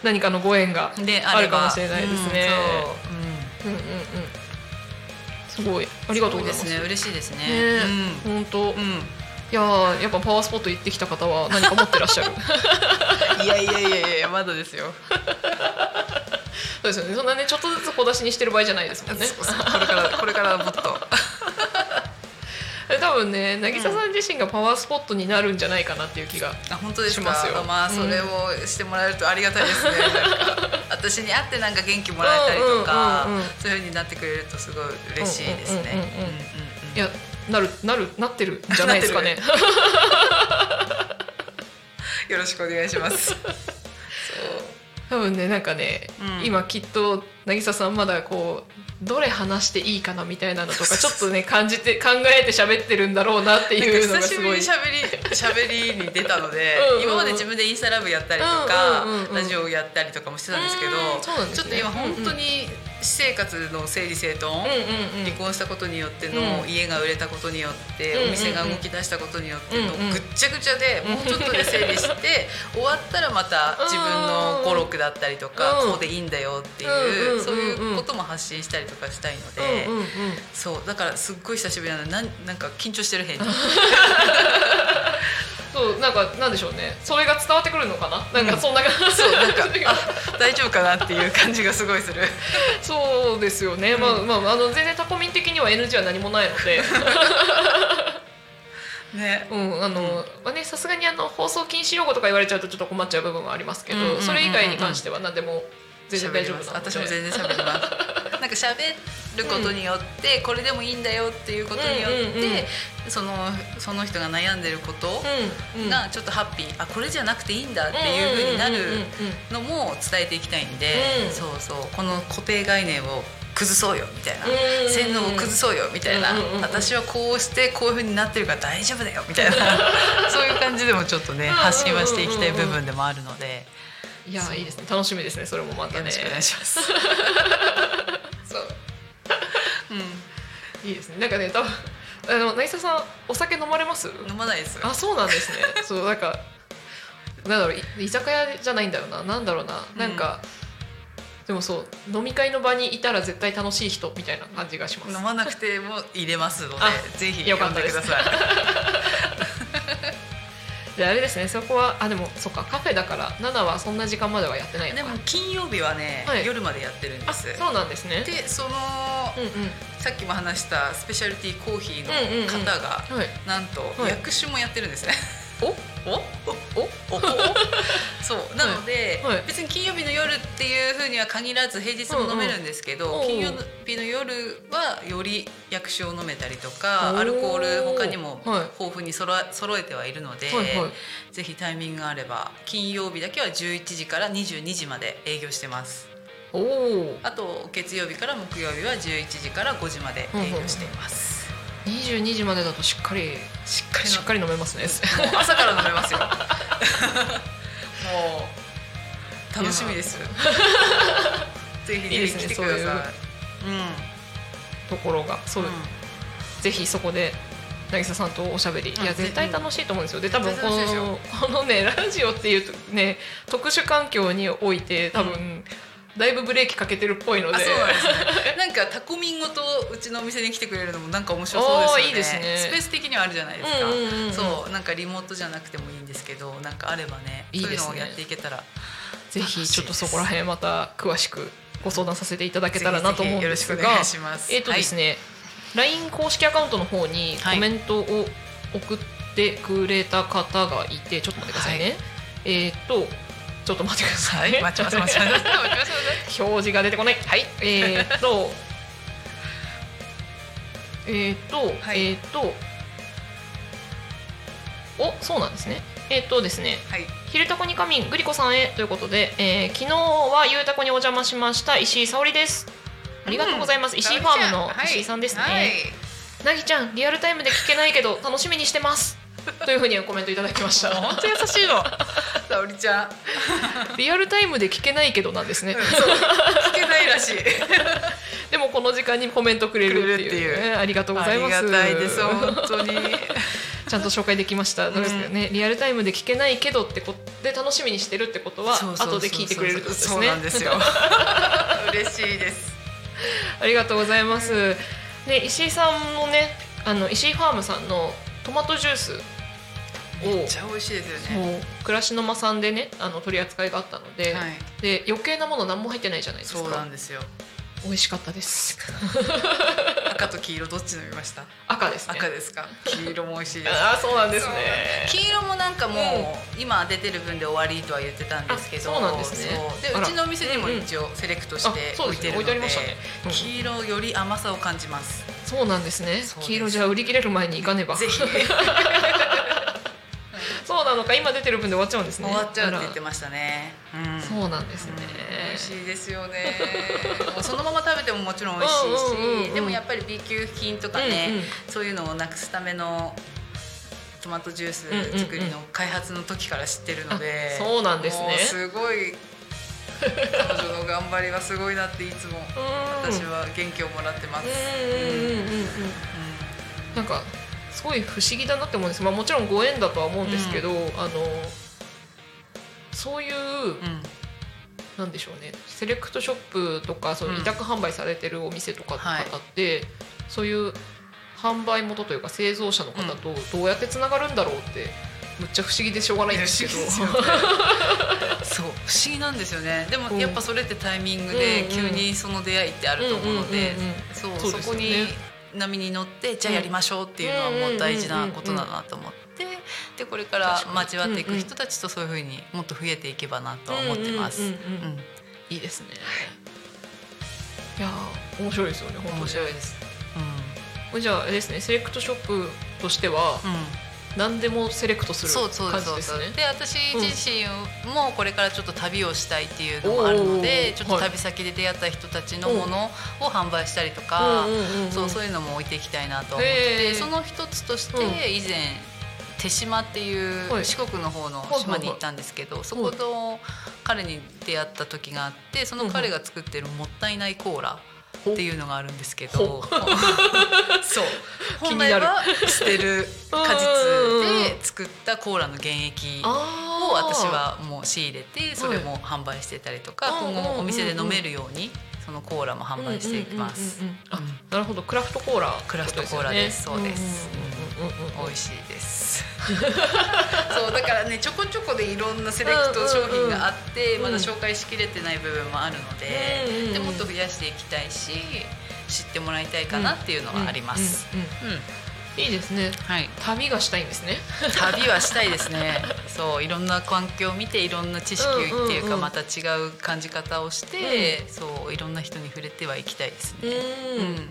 何かのご縁がであるかもしれないですね。うん。うんうんうんすごいありがとうございますすごですね。嬉しいですね。ね本当、うん。うんいやーやっぱパワースポット行ってきた方は何か持ってらっしゃる いやいやいやいやまだですよ。そうですよねそんなねちょっとずつ小出しにしてる場合じゃないですもんねこれからこれからもっと。多分ね渚さん自身がパワースポットになるんじゃないかなっていう気があ本当ですか？しまあそれをしてもらえるとありがたいですね。私に会ってなんか元気もらえたりとか、そういう風になってくれるとすごい嬉しいですね。いやなるなるなってるんじゃないですかね。よろしくお願いします。多分ねなんかね、うん。今きっと渚さんまだこうどれ話していいかなみたいなのとかちょっとね感じて考えて喋ってるんだろうなっていうのなんか久しぶがすごいりに喋り喋りに出たのでうん今まで自分でインスタライブやったりとか、うんうんうんうん。ラジオやったりとかもしてたんですけどね。ちょっと今本当に私生活の整理整頓、うんうんうん。離婚したことによってのうん。家が売れたことによって、お店が動き出したことによってのぐっちゃぐちゃで、もうちょっとで整理して 終わったらまた自分の語録だったりとか、うんこうでいいんだよっていう、そういうことも発信したりとかしたいので、そうだからすっごい久しぶりなのでなんなんか緊張してる返事。そうなんかなんでしょうね。それが伝わってくるのかな？なんかそんな感じ、そうなんかあ 大丈夫かなっていう感じがすごいする。そうですよね、まあまああの全然タコミン的には NG は何もないので。ね。うんあの、まあねさすがにあの放送禁止用語とか言われちゃうとちょっと困っちゃう部分はありますけど、うんうんうんうん。それ以外に関しては何でも全然大丈夫なので。私も全然喋ります。なんか喋ることによって、これでもいいんだよっていうことによって、うんうんうん。そのその人が悩んでることうんうん。がちょっとハッピー、あこれじゃなくていいんだっていう風になるうんうんうんうんのも伝えていきたいんで、うんそうそう。この固定概念を崩そうよみたいな、うん洗脳を崩そうよみたいな、うんうんうん私はこうしてこういう風になってるから大丈夫だよみたいな。そういう感じでもちょっとねうんうんうんうん。発信はしていきたい部分でもあるので。いやいいですね。楽しみですね。それもまたね。よろしくお願いします。そうういいですね。なんかね多分あの渚さんお酒飲まれます？ん、飲まないです。あそうなんですね。そうなんかなんだろうい居酒屋じゃないんだよな。なんだろうな。なんか、でもそう飲み会の場にいたら絶対楽しい人みたいな感じがします。飲まなくても入れますのであ、ぜひよかったです。読んであれですねそこはあでもそっかカフェだから7はそんな時間まではやってないのでかも金曜日はね、はい。夜までやってるんであす。そうなんですね。でその、うんうん。さっきも話したスペシャルティーコーヒーのうんうんうん。方が、はい。なんとはい。薬酒もやってるんですね。お？お？お？お？お？そうなので、はい別に金曜日の夜っていうふうには限らず平日も飲めるんですけど、うんうん金曜日の夜はより薬酒を飲めたりとかアルコール他にも豊富にそろ揃えてはいるので、はいはいぜひタイミングがあれば金曜日だけは11時から22時まで営業してますあと月曜日から木曜日は11時から5時まで営業しています、22時までだとしっかりしっかりのしっかり飲めますね。朝から飲めますよ。もう楽しみです。ぜひいいですねぜひ来てください。そういううん。ところが。そう、ぜひそこで渚さんとおしゃべり、うん。いや絶対楽しいと思うんですよ。で多分このこのねラジオっていうとね特殊環境において多分、だいぶブレーキかけてるっぽいので。あそうなんですね。なんかタコミンごとうちのお店に来てくれるのもなんか面白そうですよね。いいですね。スペース的にはあるじゃないですか、うんうんうんうん。そうなんかリモートじゃなくてもいいんですけどなんかあればねいいですね。そういうのをやっていけたら。ぜひちょっとそこら辺また詳しくご相談させていただけたらなと思うんですが。ぜひぜひよろしくお願いします。えっ、とですね、LINE 公式アカウントの方にはいコメントを送ってくれた方がいて、ちょっと待ってくださいね、はい。えっ、とちょっと待ってくださ、はい。い、待ちます待ちます表示が出てこない。はい。えーっと えーっと、はい。えーっとおそうなんですね。えーっとですねはい「ひるたこに仮眠グリコさんへ」ということで、えー昨日はゆうたこにお邪魔しました石井沙織です。ありがとうございます、石井ファームの石井さんですね、はい。なぎちゃんリアルタイムで聞けないけど楽しみにしてますというふうにコメントいただきました。本当優しいの沙織ちゃん。リアルタイムで聞けないけどなんですね、そう。聞けないらしい。でもこの時間にコメントくれるっていう,、くれるっていう。ありがとうございます。ありがたいです本当に。ちゃんと紹介できました、どうですかね。リアルタイムで聞けないけどってこで楽しみにしてるってことは後で聞いてくれるってことですそうねなんですよ。嬉しいです。ありがとうございます、で石井さんのねあの石井ファームさんのトマトジュースをめっちゃ美味しいですよね。暮らしの間さんでねあの取り扱いがあったので、はい。で余計なもの何も入ってないじゃないですか。そうなんですよ。美味しかったです。赤 赤と黄色どっち飲みました？赤ですね。赤ですか？黄色も美味しいです。ああそうなんですね。黄色もなんかもう、今出てる分で終わりとは言ってたんですけどあそうなんですね。でうちのお店にも一応セレクトして置いてるので,、うん。黄色より甘さを感じます。そうなんですね。黄色じゃあ売り切れる前に行かねば。ぜひ そうなのか今出てる分で終わっちゃうんですね。終わっちゃうって言っあてましたね、うん。らそうなんですね、美味しいですよね。そのまま食べてももちろん美味しいし、うんうんうんうん。でもやっぱり B 級品とかね、うんうん。そういうのをなくすためのトマトジュース作りの開発の時から知ってるので、あそうなんですね。もうすごい彼女の頑張りはすごいなっていつもうん。私は元気をもらってます。うんうんうんうん。うん。なんかすごい不思議だなって思うんです、まあ、もちろんご縁だとは思うんですけど、あのそういう、うん。なんでしょうね。セレクトショップとかそのうん。委託販売されてるお店とかのはい方って、そういう販売元というか製造者の方とどうやってつながるんだろうってむっちゃ不思議でしょうがないんですけど。そう不思議なんですよね。でもやっぱそれってタイミングでうん急にその出会いってあると思うので。そこに波に乗ってじゃあやりましょうっていうのはもう大事なことだなと思って。でこれから交わっていく人たちとそういうふうにもっと増えていけばなとは思ってます。うんうんうんうんうん。いいですね。いやー面白いですよね面白いです。これじゃあですねセレクトショップとしてはうんうん何でもセレクトするそうそう感じですね。で私自身もこれからちょっと旅をしたいっていうのもあるのでちょっと旅先で出会った人たちのものを販売したりとか、そうそういうのも置いていきたいなと思って。その一つとしてうん。以前手島っていうはい。四国の方の島に行ったんですけどそこの彼に出会った時があってその彼が作ってるもったいないコーラっていうのがあるんですけどほ そう。気になる本来は捨てる果実で作ったコーラの原液を私はもう仕入れてそれも販売してたりとかはい今後お店で飲めるようにそのコーラも販売していきます。なるほど。クラフトコーラクラフトコーラです。そうです。うんうんうん美味しいです。そうだからねちょこちょこでいろんなセレクト商品があって、うんうんまだ紹介しきれてない部分もあるので,、うんうんうん。でもっと増やしていきたいし知ってもらいたいかなっていうのはあります。うんうんうんうん。いいですね。はい、旅がしたいんですね。旅はしたいですね。そういろんな環境を見ていろんな知識っていうか、うんうんうん。また違う感じ方をして、そういろんな人に触れてはいきたいですね。うん。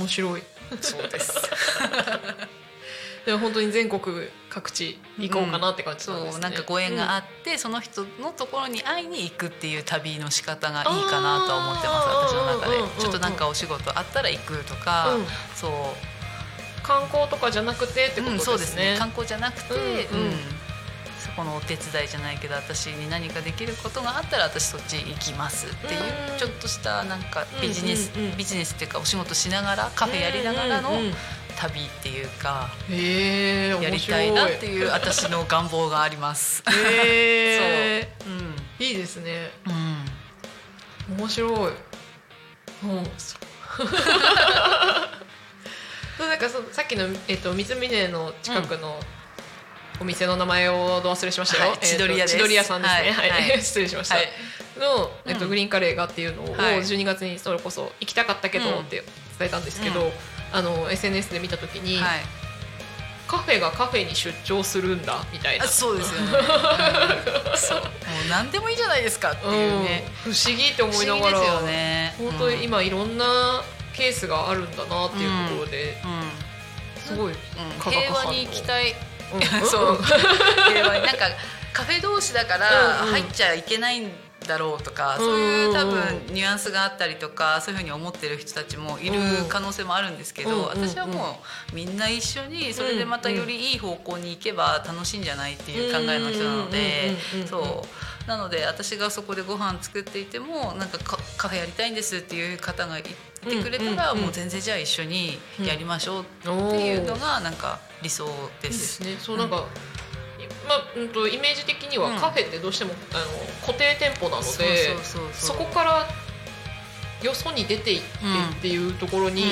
面白い。そうです。でも本当に全国各地行こうかなって感じなんですね。そうなんかご縁があって、その人のところに会いに行くっていう旅の仕方がいいかなとは思ってます私の中で。ちょっとなんかお仕事あったら行くとか、うん。そう。観光とかじゃなくてってこうんとですね。観光じゃなくて、うんうん。そこのお手伝いじゃないけど私に何かできることがあったら私そっち行きますっていう、うん。ちょっとしたなんかビジネス、ビジネスっていうかお仕事しながらカフェやりながらの旅っていうか、へえやりたいなっていう私の願望があります。へえ そう、うん。いいですね。うん。面白い。うんそう。そう なんかそさっきの、えっと、三峰の近くのお店の名前をど忘れしましたよ、はいえっと千鳥屋です。千鳥屋さんですね。はい、はい。はい。失礼しました、はい。の、えっとうんグリーンカレーがっていうのをはい。12月にそれこそ行きたかったけどうんって伝えたんですけど、うんあの SNS で見た時に、はい。カフェがカフェに出張するんだみたいな。あそうですよね、う んそう。もう何でもいいじゃないですかっていうね、うん。不思議って不思いながらすよね。本当に今いろんなケースがあるんだなっていうところで、すごい、平和に行きたい。うん。そう。平和に。なんかカフェ同士だから入っちゃいけないんだろうとか、そういう多分ニュアンスがあったりとかそういうふうに思ってる人たちもいる可能性もあるんですけど、私はもうみんな一緒にそれでまたよりいい方向に行けば楽しいんじゃないっていう考えの人なのでそう。なので私がそこでご飯作っていてもなんかカカフェやりたいんですっていう方がいてくれたら、もう全然じゃあ一緒にやりましょうっていうのがなんか理想で。いいですすね。そうなんか、まあうんとイメージ的にはうん。カフェってどうしてもあの固定店舗なので、そこからよそに出ていってっていうところに、うん。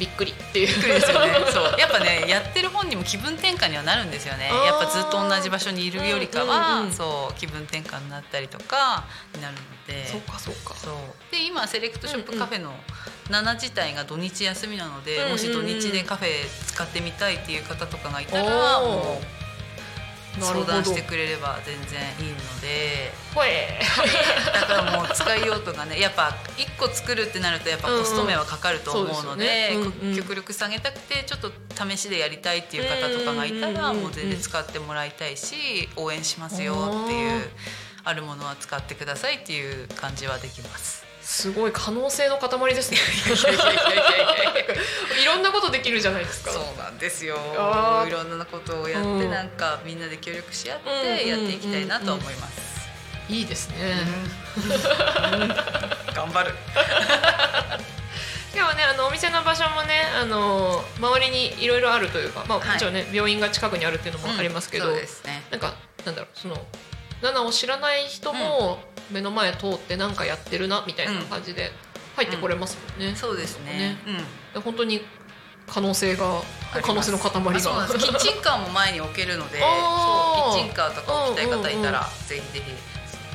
びっくりっていう。びっくりですよね。そう。やっぱねやってる本にも気分転換にはなるんですよね。やっぱずっと同じ場所にいるよりかは、うんうんうん。そう気分転換になったりとかになるので。そうかそうか。そう。で今セレクトショップカフェの7自体が土日休みなので、うんうんうん。もし土日でカフェ使ってみたいっていう方とかがいたらもう相談してくれれば全然いいので。ほえ。だからもう使い用途がねやっぱ1個作るってなるとやっぱコスト面はかかると思うので,、うんうんそうですよね。うんうん。極力下げたくてちょっと試しでやりたいっていう方とかがいたらもう全然使ってもらいたいし応援しますよっていうあるものは使ってくださいっていう感じはできます。すごい可能性の塊ですね。いろんなことできるじゃないですか。そうなんですよ。いろんなことをやって、うん。なんかみんなで協力し合っうんてやっていきたいなと思います。いいですね、頑張る。今日はねあのお店の場所もねあの周りにいろいろあるというか、まあ、はい。もちろんね、病院が近くにあるっていうのもありますけど、そうですね。なんかなんだろうそのナナを知らない人も目の前通ってなんかやってるなみたいな感じで入ってこれますもんね。そうですね。ね。うん。で本当に可能性が可能性の塊が。キッチンカーも前に置けるので そうキッチンカーとか置きたい方いたらぜひぜひ。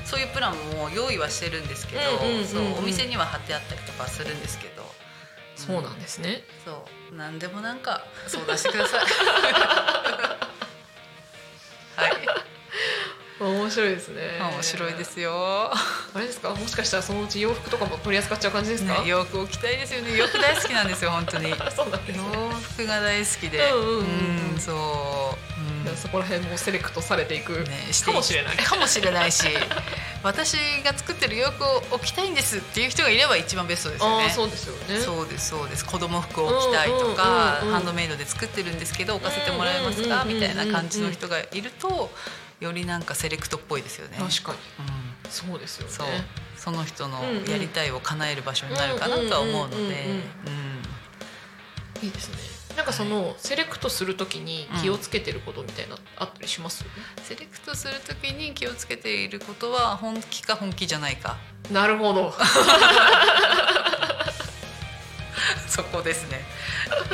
そういうプランも用意はしてるんですけど、そうお店には貼ってあったりとかするんですけど。そうなんですね。そう。何でもなんか相談してください。はい面白いですね。面白いで。すよ、あれですか？もしかしたらそのうち洋服とかも取り扱っちゃう感じですか？ね、洋服を着たいですよね。洋服大好きなんですよ本当に。ね。洋服が大好きで。うんそう、うん。そこら辺もセレクトされていく。ね、かもしれない。かもしれないし。私が作ってる洋服を着たいんですっていう人がいれば一番ベストですよね。そうですよね。そうですそうです。子供服を着たいとか、ハンドメイドで作ってるんですけど置かせてもらえますか、みたいな感じの人がいるとよりなんかセレクトっぽいですよね。確かにうんそうですよね。そうその人のやりたいを叶える場所になるかなとは思うのでいいですね。なんかそのセレクトするときに気をつけてることみたいなあったりします？セレクトするときに気をつけていることは本気か本気じゃないかなるほど。そこですね。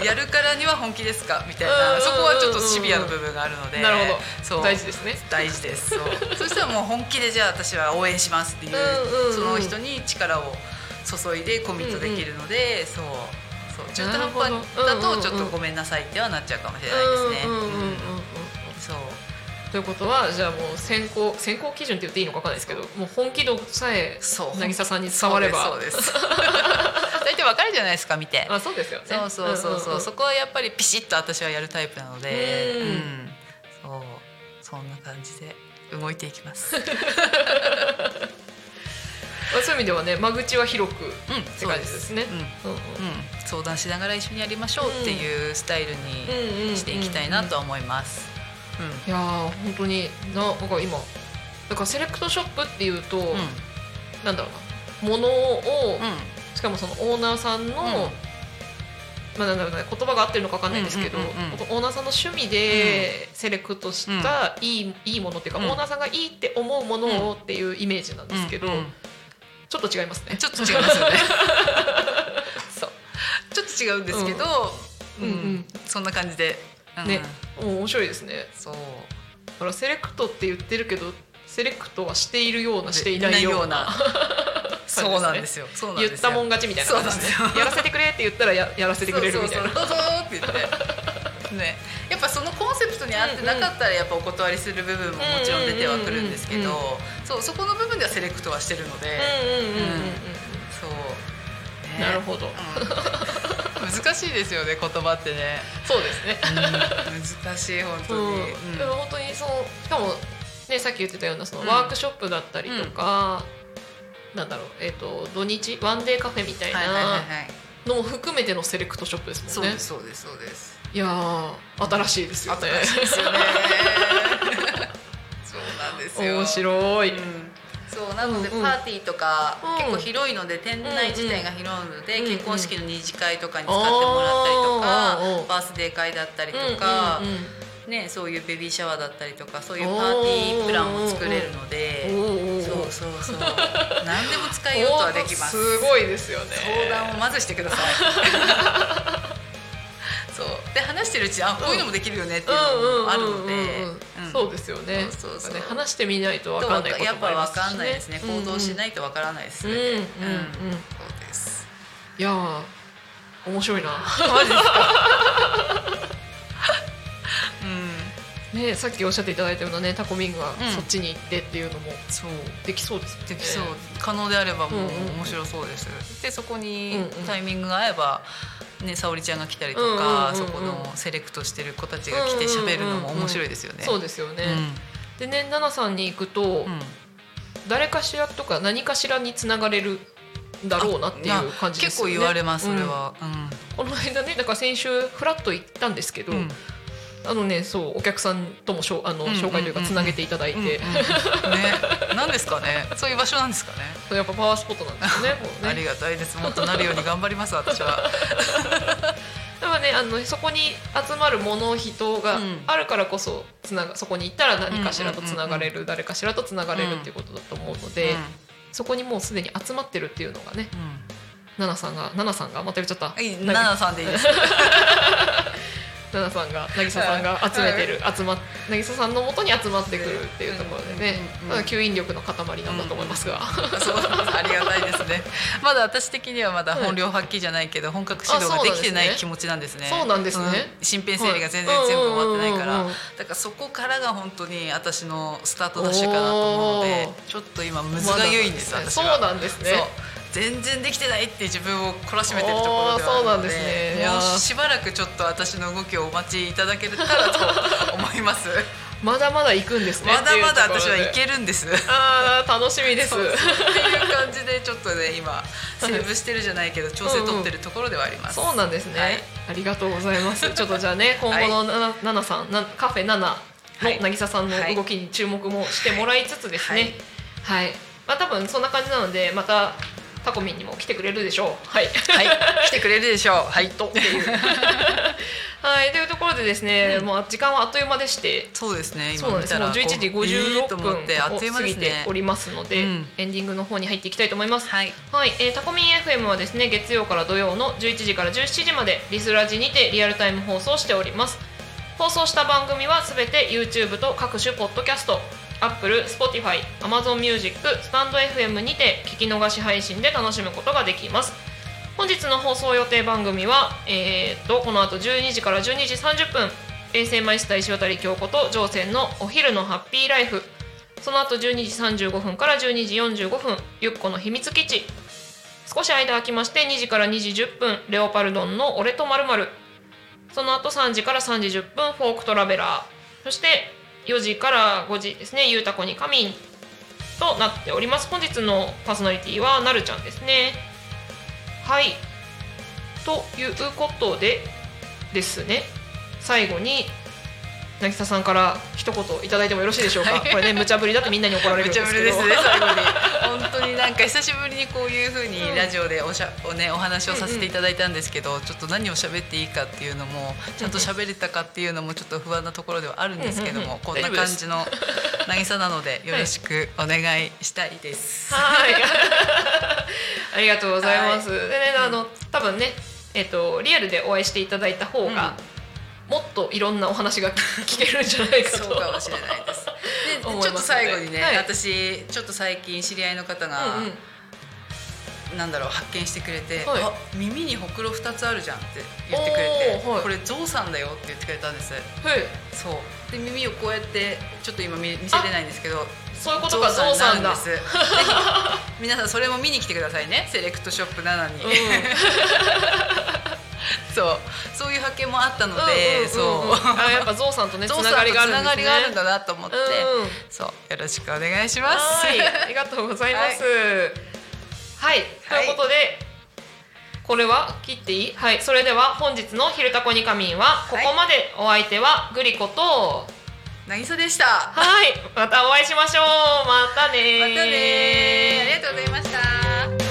やるからには本気ですか？みたいな。んそこはちょっとシビアな部分があるので。なるほど。そう。大事ですね。大事です。そう。そしたらもう本気でじゃあ私は応援しますっていう,、その人に力を注いでコミットできるので、そう。そう。中途半端だとちょっとごめんなさいってはなっちゃうかもしれないですね。そう。ということはじゃあもう選考選考基準って言っていいのかわかんないですけど、もう本気度さえそう。渚さんに伝われば、そうです そうです大体わかるじゃないですか見て。あそうですよね。そうそうそうそう,、んんん。そこはやっぱりピシッと私はやるタイプなので、うん。うん。そう。そんな感じで動いていきます。まあそういう意味ではね間口は広くっうん、て感じですね。うんうんうんうん、相談しながら一緒にやりましょうっていうスタイルにしていきたいなとは思います。いやー本当にななんか今だからセレクトショップっていうと、うん、うん、なんだろうな物を、うん、しかもそのオーナーさんの、うん。まあなんだろうね言葉が合ってるのかわかんないんですけど、うんうんうんうん。オーナーさんの趣味でセレクトしたいい,、いいものっていうか、うん。オーナーさんがいいって思うものをっていうイメージなんですけど、うんうんちょっと違いますね。ちょっと違いますよね。そう、ちょっと違うんですけど、うん。うんうん。そんな感じで、うんね、もう面白いですね。そう。だからセレクトって言ってるけどセレクトはしているようなしていないようなそうなんですよ。言ったもん勝ちみたいな感じですね。そうなんですよ。やらせてくれって言ったらややらせてくれるみたいな。そうそうって言って。ね、やっぱそのコンセプトに合ってなかったらやっぱお断りする部分ももちろん出てはくるんですけどそうそこの部分ではセレクトはしてるので、そう、ね。なるほど。うん。難しいですよね言葉ってね、そうですね。難しい本当に、うん、でも本当にそうしかもねさっき言ってたようなそのうん。ワークショップだったりとか、なんだろうえっ、と土日ワンデーカフェみたいないのも含めてのセレクトショップですもんね。そうですそうですそうです。いやー新しいですよね。新しいですよね。そうなんですよ。面白い、うん。そうなのでパーティーとか、うん。結構広いので店内自体が広いので、結婚式の二次会とかに使ってもらったりとか、バースデー会だったりとか、ね、そういうベビーシャワーだったりとかそういうパーティープランを作れるので、そうそうそう。何でも使いようとはできます。すごいですよね。相談をまずしてください。そう。で話してるうちにあこういうのもできるよねっていうのもあるので。うんそうですよね。そうそうね話してみないと分かんないことやっぱもありますし、ね、分かんないですね。行動しないと分からないですね、うんうんうんそうですいいやー面白いな。マジですか？うんねさっきおっしゃっていただいたようなねタコミンがうん。そっちに行ってっていうのもそう。できそうですよね。できそう。可能であればもう面白そうです、でそこにタイミングが合えばね沙織ちゃんが来たりとかそこのセレクトしてる子たちが来て喋るのも面白いですよね。そうですよね、うん。でね奈々さんに行くと、うん。誰かしらとか何かしらにつながれるんだろうなっていう感じですよね。結構言われますそれうん。は。この間ねだから先週フラッと行ったんですけど、あのねそうお客さんともしょあのうんうんうん紹介というかつなげていただいて、うんうんね、なんですかね。そういう場所なんですかね。やっぱパワースポットなんですよね。もうねありがたいです。もっとなるように頑張ります私は。でもねあのそこに集まる物人がうんあるからこそつながそこに行ったら何かしらとつながれうんる、誰かしらとつながれるっていうことだと思うので、そこにもうすでに集まってるっていうのがねうんさんが奈々さんがまた言っちゃったはい、な奈々さんでいいです。奈々さんが渚さんが集めてる、集ま渚さんのもとに集まってくるっていうところでね、うんうん吸引力の塊なんだと思いますが、そうありがたいですね。まだ私的にはまだ本領発揮じゃないけど、本格指導ができてない気持ちなんですね。そうなんですね。うん。身辺整理が全然全部終わってないから、だからそこからが本当に私のスタートダッシュかなと思うのでお、ちょっと今むずがゆいんです、私そうは。なんですね全然できてないって自分を懲らしめてるところではあるおーそうなんのでですね。もうーしばらくちょっと私の動きをお待ちいただけたらと思います。まだまだ行くんですね。まだまだ私はいけるんです。あー楽しみです。っていう感じでちょっとね今セーブしてるじゃないけど調整取ってるところではあります、そうなんですね、はい。ありがとうございます。ちょっとじゃあね 今後のななななさんなカフェナナはい。の渚さんの動きに注目もしてもらいつつですね。はい、まあ多分そんな感じなのでまたタコミンにも来てくれるでしょう。はい。はい。来てくれるでしょう。はい。とっていう。はい。というところでですね、もう時間はあっという間でして。そうですね。今見たら11時こうえー56と思分ってあっというを過ぎておりますので、うん。エンディングの方に入っていきたいと思います。はい。はい、えー、タコミン FM はですね月曜から土曜の11時から17時までリスラジにてリアルタイム放送しております。放送した番組はすべて YouTube と各種ポッドキャスト Apple、Spotify、Amazon Music、スタンド FM にて聞き逃し配信で楽しむことができます。本日の放送予定番組は、えー、とこの後12時から12時30分衛星マイスター石渡京子と乗船のお昼のハッピーライフ。その後12時35分から12時45分ゆっこの秘密基地。少し間空きまして2時から2時10分レオパルドンの俺とまるその後3時から3時10分フォークトラベラー。そして4時から5時ですね。ゆうたこにかみんとなっております。本日のパーソナリティはなるちゃんですね。はい。ということでですね。最後に渚さんから一言いただいてもよろしいでしょうか、はいこれね無茶ぶりだってみんなに怒られるんですけどですね最後に本当になんか久しぶりにこういう風にラジオでおしゃおねお話をさせていただいたんですけど、ちょっと何を喋っていいかっていうのもちゃんと喋れたかっていうのもちょっと不安なところではあるんですけども、うんうんうんこんな感じの 渚なのでよろしくお願いしたいです。はい。ありがとうございます。でね、あの、多分ね、えっ、と、リアルでお会いしていただいた方が。もっといろんなお話が聞けるんじゃないかと。そうかもしれないです。でちょっと最後にね、はい。私ちょっと最近知り合いの方が、うんうん。なんだろう発見してくれて、はい。あ耳にほくろ二つあるじゃんって言ってくれて、はい。これゾウさんだよって言ってくれたんです。はい。そう。で耳をこうやってちょっと今見見せれないんですけどそういうことか、ゾウさんなるです。ぜ ひ皆さんそれも見に来てくださいね。セレクトショップ7に、うん そうそういう発見もあったので、そう。あ、やっぱゾウさんとね、つながりがあるんですね。がりがあるんだなと思って、うん。そう。よろしくお願いします。はい、ありがとうございます。はい、ということで。これは？切っていい？はい。それでは本日の「昼タコに仮眠」はここまでお相手はグリコと渚でした。はい。またお会いしましょう。またねまたねありがとうございました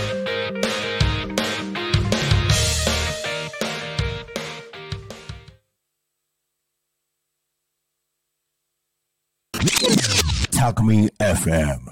Talk Me FM.